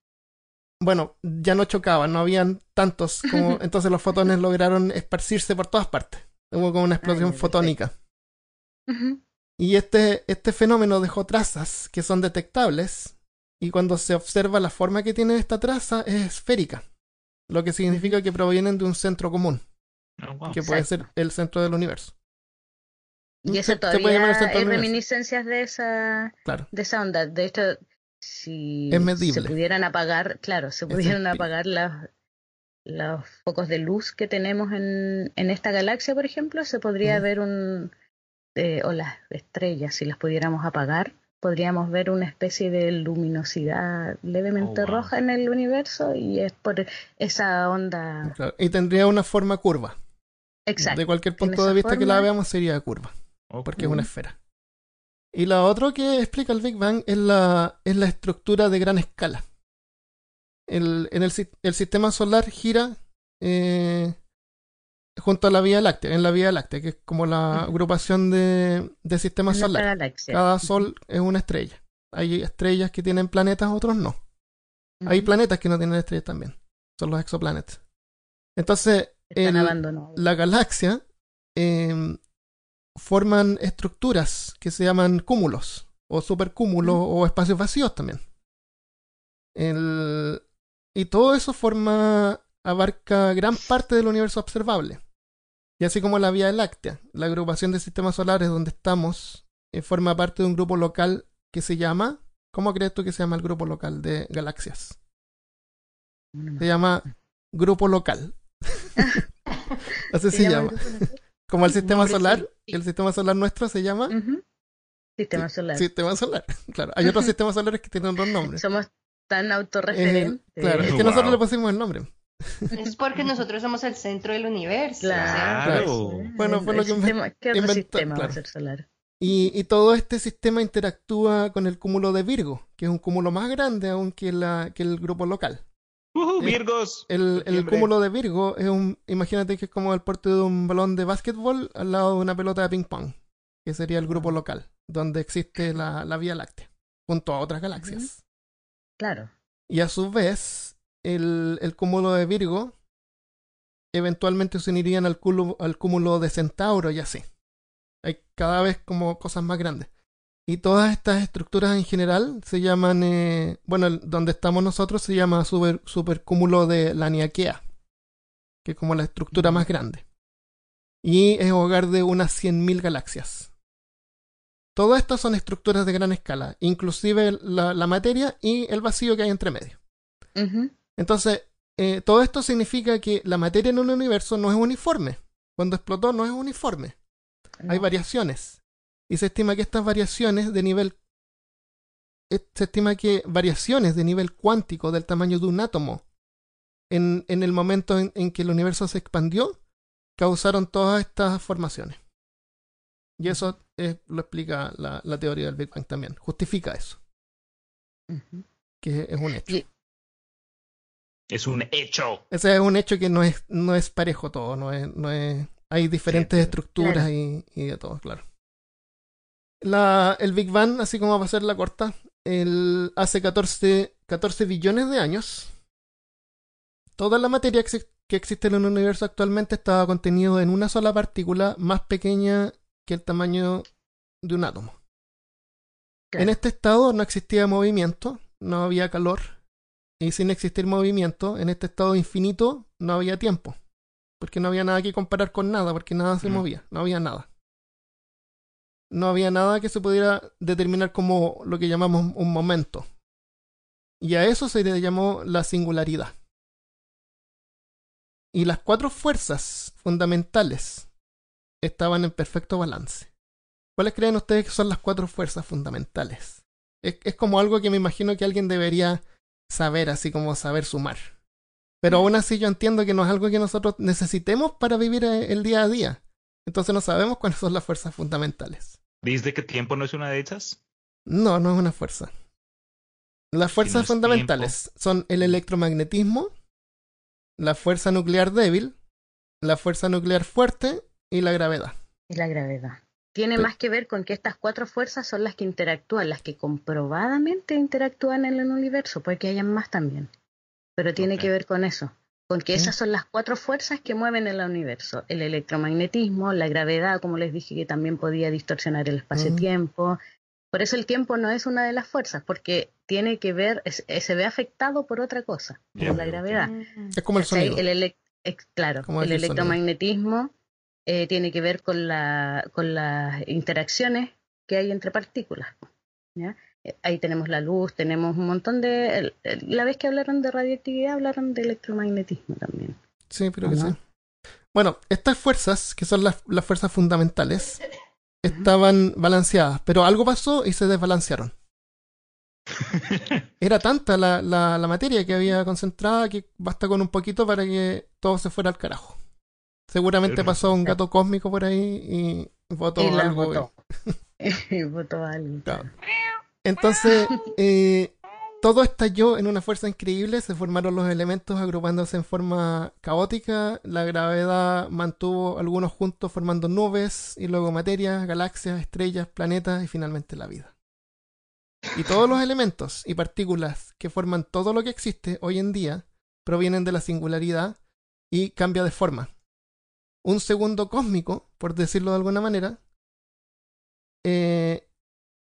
Bueno, ya no chocaban, no habían tantos como, [LAUGHS] entonces los fotones lograron esparcirse por todas partes. Hubo como una explosión perfecto. fotónica. Y este, este fenómeno dejó trazas que son detectables y cuando se observa la forma que tiene esta traza es esférica, lo que significa que provienen de un centro común, Oh, wow. que puede Exacto. ser el centro del universo. Y eso todavía hay reminiscencias de esa, Claro. de esa onda. De hecho, si Es se pudieran apagar, claro, se pudieran apagar los, los focos de luz que tenemos en, en esta galaxia, por ejemplo, se podría ver un, eh, o las estrellas, si las pudiéramos apagar, podríamos ver una especie de luminosidad levemente Oh, wow. roja en el universo y es por esa onda Claro, Y tendría una forma curva. exacta. De cualquier punto de vista que la veamos sería curva, Porque es una esfera. Y la otra que explica el Big Bang es la, es la estructura de gran escala. El, en el, el sistema solar gira eh, junto a la Vía Láctea, en la Vía Láctea, que es como la agrupación de, de sistemas solares. Cada sol es una estrella. Hay estrellas que tienen planetas, otros no. Hay planetas que no tienen estrellas también. Son los exoplanetas. Entonces, Están el- la galaxia eh, forman estructuras que se llaman cúmulos o supercúmulos o espacios vacíos también. El- y todo eso forma abarca gran parte del universo observable. Y así como la Vía Láctea, la agrupación de sistemas solares donde estamos eh, forma parte de un grupo local que se llama ¿Cómo crees tú que se llama el grupo local de galaxias? Se [LAUGHS] llama grupo local. Así se, llama. Como el sistema Nombre solar, científico. el sistema solar nuestro se llama. Sistema solar. sistema solar. [LAUGHS] Claro, hay otros sistemas solares que tienen otros [LAUGHS] nombres. Somos tan autorreferentes. claro, es que Wow. nosotros le pusimos el nombre. Es porque nosotros somos el centro del universo. Claro. Bueno, fue lo que sistema, ¿Qué otro inventó- sistema va a ser solar? Y, y todo este sistema interactúa con el cúmulo de Virgo, que es un cúmulo más grande aún que, la, que el grupo local. Eh, Virgos. El, cúmulo de Virgo es un, imagínate que es como el porte de un balón de básquetbol al lado de una pelota de ping pong, que sería el grupo local, donde existe la, la Vía Láctea, junto a otras galaxias. Claro. Y a su vez, el, el cúmulo de Virgo eventualmente se unirían al, cúmulo- al cúmulo de Centauro y así. Hay cada vez como cosas más grandes. Y todas estas estructuras en general se llaman, eh, bueno, donde estamos nosotros se llama super, supercúmulo de Laniakea, que es como la estructura más grande. Y es hogar de unas 100.000 galaxias. Todas estas son estructuras de gran escala, inclusive la, la materia y el vacío que hay entre medio. Entonces, eh, todo esto significa que la materia en un universo no es uniforme. Cuando explotó no es uniforme. Hay variaciones. Y se estima que estas variaciones de nivel... eh, Se estima que variaciones de nivel cuántico del tamaño de un átomo en, en el momento en, en que el universo se expandió causaron todas estas formaciones. Y eso eh, lo explica la, la teoría del Big Bang también. Justifica eso, que es un hecho. Es un hecho. Ese es un hecho que no es, no es parejo todo, no es, no es, hay diferentes Sí, estructuras claro. y, y de todo, claro. La, el Big Bang, así como va a ser la corta, el, hace 14, 14 billones de años, toda la materia que, exi- que existe en el universo actualmente estaba contenido en una sola partícula más pequeña que el tamaño de un átomo. En este estado no existía movimiento, no había calor, y sin existir movimiento, en este estado infinito no había tiempo, porque no había nada que comparar con nada, porque nada se Mm. movía, no había nada. No había nada que se pudiera determinar como lo que llamamos un momento. Y a eso se le llamó la singularidad. Y las cuatro fuerzas fundamentales estaban en perfecto balance. ¿Cuáles creen ustedes que son las cuatro fuerzas fundamentales? Es, como algo que me imagino que alguien debería saber, así como saber sumar. Pero aún así yo entiendo que no es algo que nosotros necesitemos para vivir eh, el día a día. Entonces no sabemos cuáles son las fuerzas fundamentales. ¿Dice que tiempo no es una de esas? No, no es una fuerza. Las fuerzas es fundamentales son el electromagnetismo, la fuerza nuclear débil, la fuerza nuclear fuerte y la gravedad. Y la gravedad. Tiene más que ver con que estas cuatro fuerzas son las que interactúan, las que comprobadamente interactúan en el universo, puede que hayan más también. Pero tiene que ver con eso, con que Ok. esas son las cuatro fuerzas que mueven el universo. El electromagnetismo, la gravedad, como les dije, que también podía distorsionar el espacio-tiempo. Por eso el tiempo no es una de las fuerzas, porque tiene que ver, es- eh, se ve afectado por otra cosa, por la gravedad. Es como el sonido. El ex- claro, el electromagnetismo eh, tiene que ver con, la, con las interacciones que hay entre partículas. ¿ya? Eh, Ahí tenemos la luz, tenemos un montón de... La vez que hablaron de radioactividad, hablaron de electromagnetismo también. Sí, pero que sí. Bueno, estas fuerzas, que son las, las fuerzas fundamentales, estaban balanceadas, pero algo pasó y se desbalancearon. [LAUGHS] Era tanta la, la, la materia que había concentrada que basta con un poquito para que todo se fuera al carajo. Seguramente pasó un gato cósmico por ahí y votó y algo. votó. Y votó [LAUGHS] algo. Claro. Entonces, eh, todo estalló en una fuerza increíble, se formaron los elementos agrupándose en forma caótica, la gravedad mantuvo algunos juntos formando nubes, y luego materia, galaxias, estrellas, planetas y finalmente la vida. Y todos los elementos y partículas que forman todo lo que existe hoy en día provienen de la singularidad y cambia de forma. Un segundo cósmico, por decirlo de alguna manera, eh,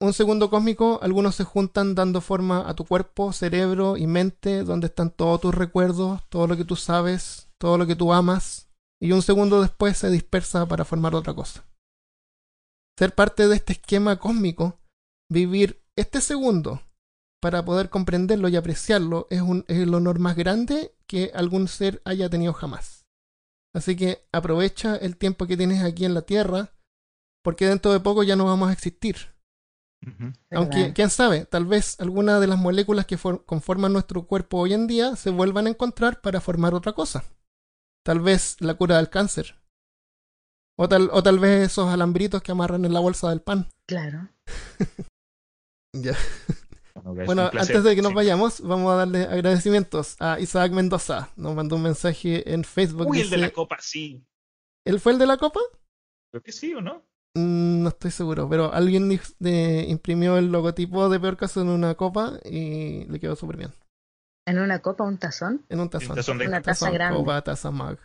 un segundo cósmico, algunos se juntan dando forma a tu cuerpo, cerebro y mente, donde están todos tus recuerdos, todo lo que tú sabes, todo lo que tú amas, y un segundo después se dispersa para formar otra cosa. Ser parte de este esquema cósmico, vivir este segundo para poder comprenderlo y apreciarlo, es, un, es el honor más grande que algún ser haya tenido jamás. Así que aprovecha el tiempo que tienes aquí en la Tierra, porque dentro de poco ya no vamos a existir. Aunque, quién sabe, tal vez alguna de las moléculas que for- conforman nuestro cuerpo hoy en día se vuelvan a encontrar para formar otra cosa. Tal vez la cura del cáncer. O tal, o tal vez esos alambritos que amarran en la bolsa del pan. [LAUGHS] Claro. Ya. Bueno, antes de que nos Sí. vayamos, vamos a darle agradecimientos a Isaac Mendoza. Nos mandó un mensaje en Facebook. Uy, el de la copa, sí. ¿Él fue el de la copa? Creo que sí, ¿o no? Mm, no estoy seguro, pero alguien de- imprimió el logotipo de Peor Caso en una copa y le quedó súper bien. En una copa, un tazón. En un tazón. tazón de- Una taza Tazón, grande. copa, taza, mug.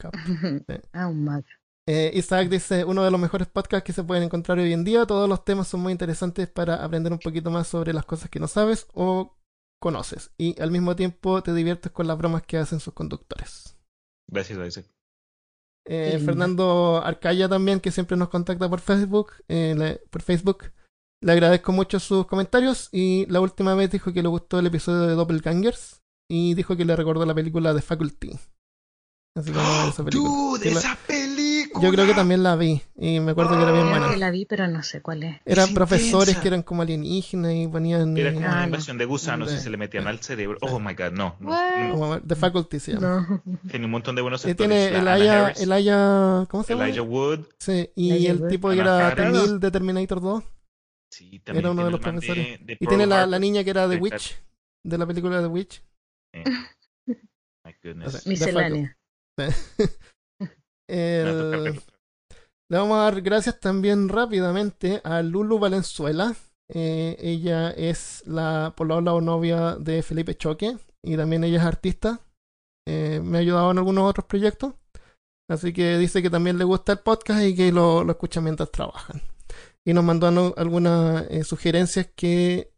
cup. [LAUGHS] ah, un mag. Eh, Isaac dice, uno de los mejores podcasts que se pueden encontrar hoy en día. Todos los temas son muy interesantes para aprender un poquito más sobre las cosas que no sabes o conoces. Y al mismo tiempo te diviertes con las bromas que hacen sus conductores. Gracias, Isaac. Eh. Fernando Arcaya también, que siempre nos contacta por Facebook, eh, le- por Facebook. Le agradezco mucho sus comentarios y la última vez dijo que le gustó el episodio de Doppelgangers y dijo que le recordó la película de Faculty. Así ver esa película. ¡Dude, la- esa película! Yo creo que también la vi y me acuerdo que era bien Ah, buena. la vi, pero no sé cuál es. Eran Es profesores intensa. que eran como alienígenas y ponían... Era como Ah, una no. invasión de gusanos y se le metían al cerebro. Oh my god, no. no, no. como- The Faculty se llama. No. Tiene un montón de buenos Eh, actores. tiene Anna Elijah, Harris, Elijah... ¿Cómo se llama? Elijah Wood. Sí, y Elijah el Wood. tipo que era. T-1000 de Terminator 2. Sí, también Era uno de los el profesores. de Y tiene la, la niña que era The de Witch, de la película The Witch. Eh. [LAUGHS] My goodness. O sea, Miscelánea. [LAUGHS] El- verlo. le vamos a dar gracias también rápidamente a Lulu Valenzuela. Eh, ella es la polola o novia de Felipe Choque y también ella es artista. Eh, me ha ayudado en algunos otros proyectos. Así que dice que también le gusta el podcast y que lo, lo escucha mientras trabajan. Y nos mandó algunas eh, sugerencias que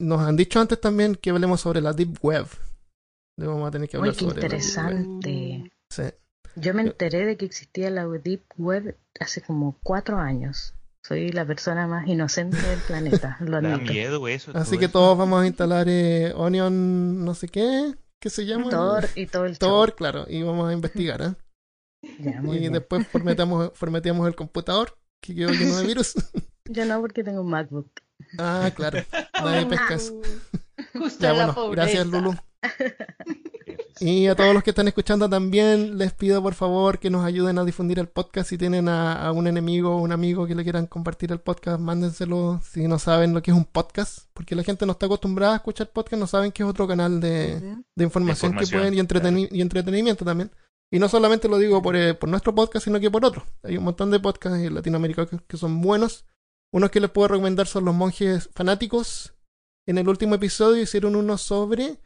nos han dicho antes también que hablemos sobre la Deep Web. Le vamos a tener que Uy, hablar qué sobre la Deep Web. interesante. Sí. Yo me enteré de que existía la Deep Web hace como cuatro años. Soy la persona más inocente del [LAUGHS] planeta, lo Da admito. miedo eso. Así que eso. todos vamos a instalar eh, Onion, no sé qué, ¿qué se llama? Thor y todo el Tor, claro, y vamos a investigar, ¿eh? show. Ya, muy y bien. después formateamos, [LAUGHS] formateamos el computador, que quedó lleno de virus. [LAUGHS] Yo no, porque tengo un MacBook. ah, claro, nadie pescas. Justo Ya, la bueno, pobreza. gracias Lulu. [LAUGHS] Y a todos los que están escuchando también, les pido por favor que nos ayuden a difundir el podcast. Si tienen a, a un enemigo o un amigo que le quieran compartir el podcast, mándenselo si no saben lo que es un podcast. Porque la gente no está acostumbrada a escuchar podcast, no saben que es otro canal de, información, que pueden y, entreteni- y entretenimiento también. Y no solamente lo digo por, eh, por nuestro podcast, sino que por otros. Hay un montón de podcasts en Latinoamérica que, que son buenos. Unos que les puedo recomendar son los monjes fanáticos. En el último episodio hicieron uno sobre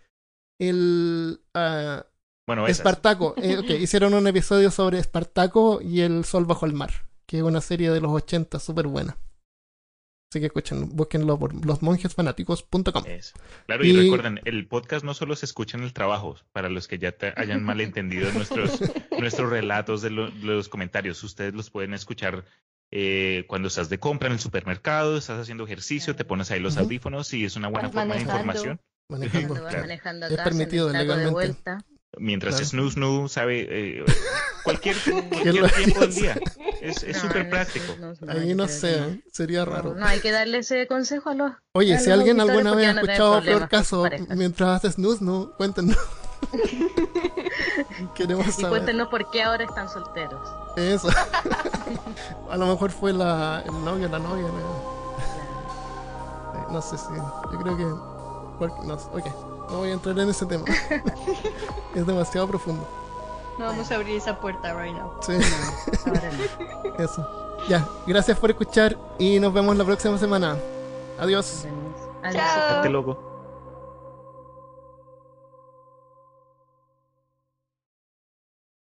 el ah, Bueno. Espartaco. Eh, ok, [LAUGHS] hicieron un episodio sobre Espartaco y el sol bajo el mar, que es una serie de los 80 súper buena. Así que escuchen, búsquenlo por losmonjesfanáticos.com. Claro, y, Y- recuerden, el podcast no solo se escucha en el trabajo, para los que ya te hayan malentendido nuestros, [LAUGHS] nuestros relatos de, lo- de los comentarios, ustedes los pueden escuchar eh, cuando estás de compra en el supermercado, estás haciendo ejercicio, te pones ahí los audífonos y es una buena forma de información. Manejando. Cuando vas Claro. manejando Es permitido de legalmente. vuelta. Mientras Claro. snoo snoo sabe eh, cualquier, [LAUGHS] cualquier tiempo del día. Es No, súper no, práctico. no, no, Ahí no sé, que no. ¿eh? sería raro. No, hay que darle ese consejo a los. Oye, a si los alguien alguna vez ha escuchado peor caso mientras haces snooze, no, cuéntenos. [LAUGHS] Queremos Y saber. cuéntenos por qué ahora están solteros. Eso. [LAUGHS] a lo mejor fue la, el novio, la novia. No, no sé si. Yo creo que. Cual- No, ok, no voy a entrar en ese tema. [LAUGHS] es demasiado profundo. No vamos a abrir esa puerta right now. Sí, Ahora no. eso. Ya, gracias por escuchar y nos vemos la próxima semana. Adiós. Adiós. Chao. Date loco.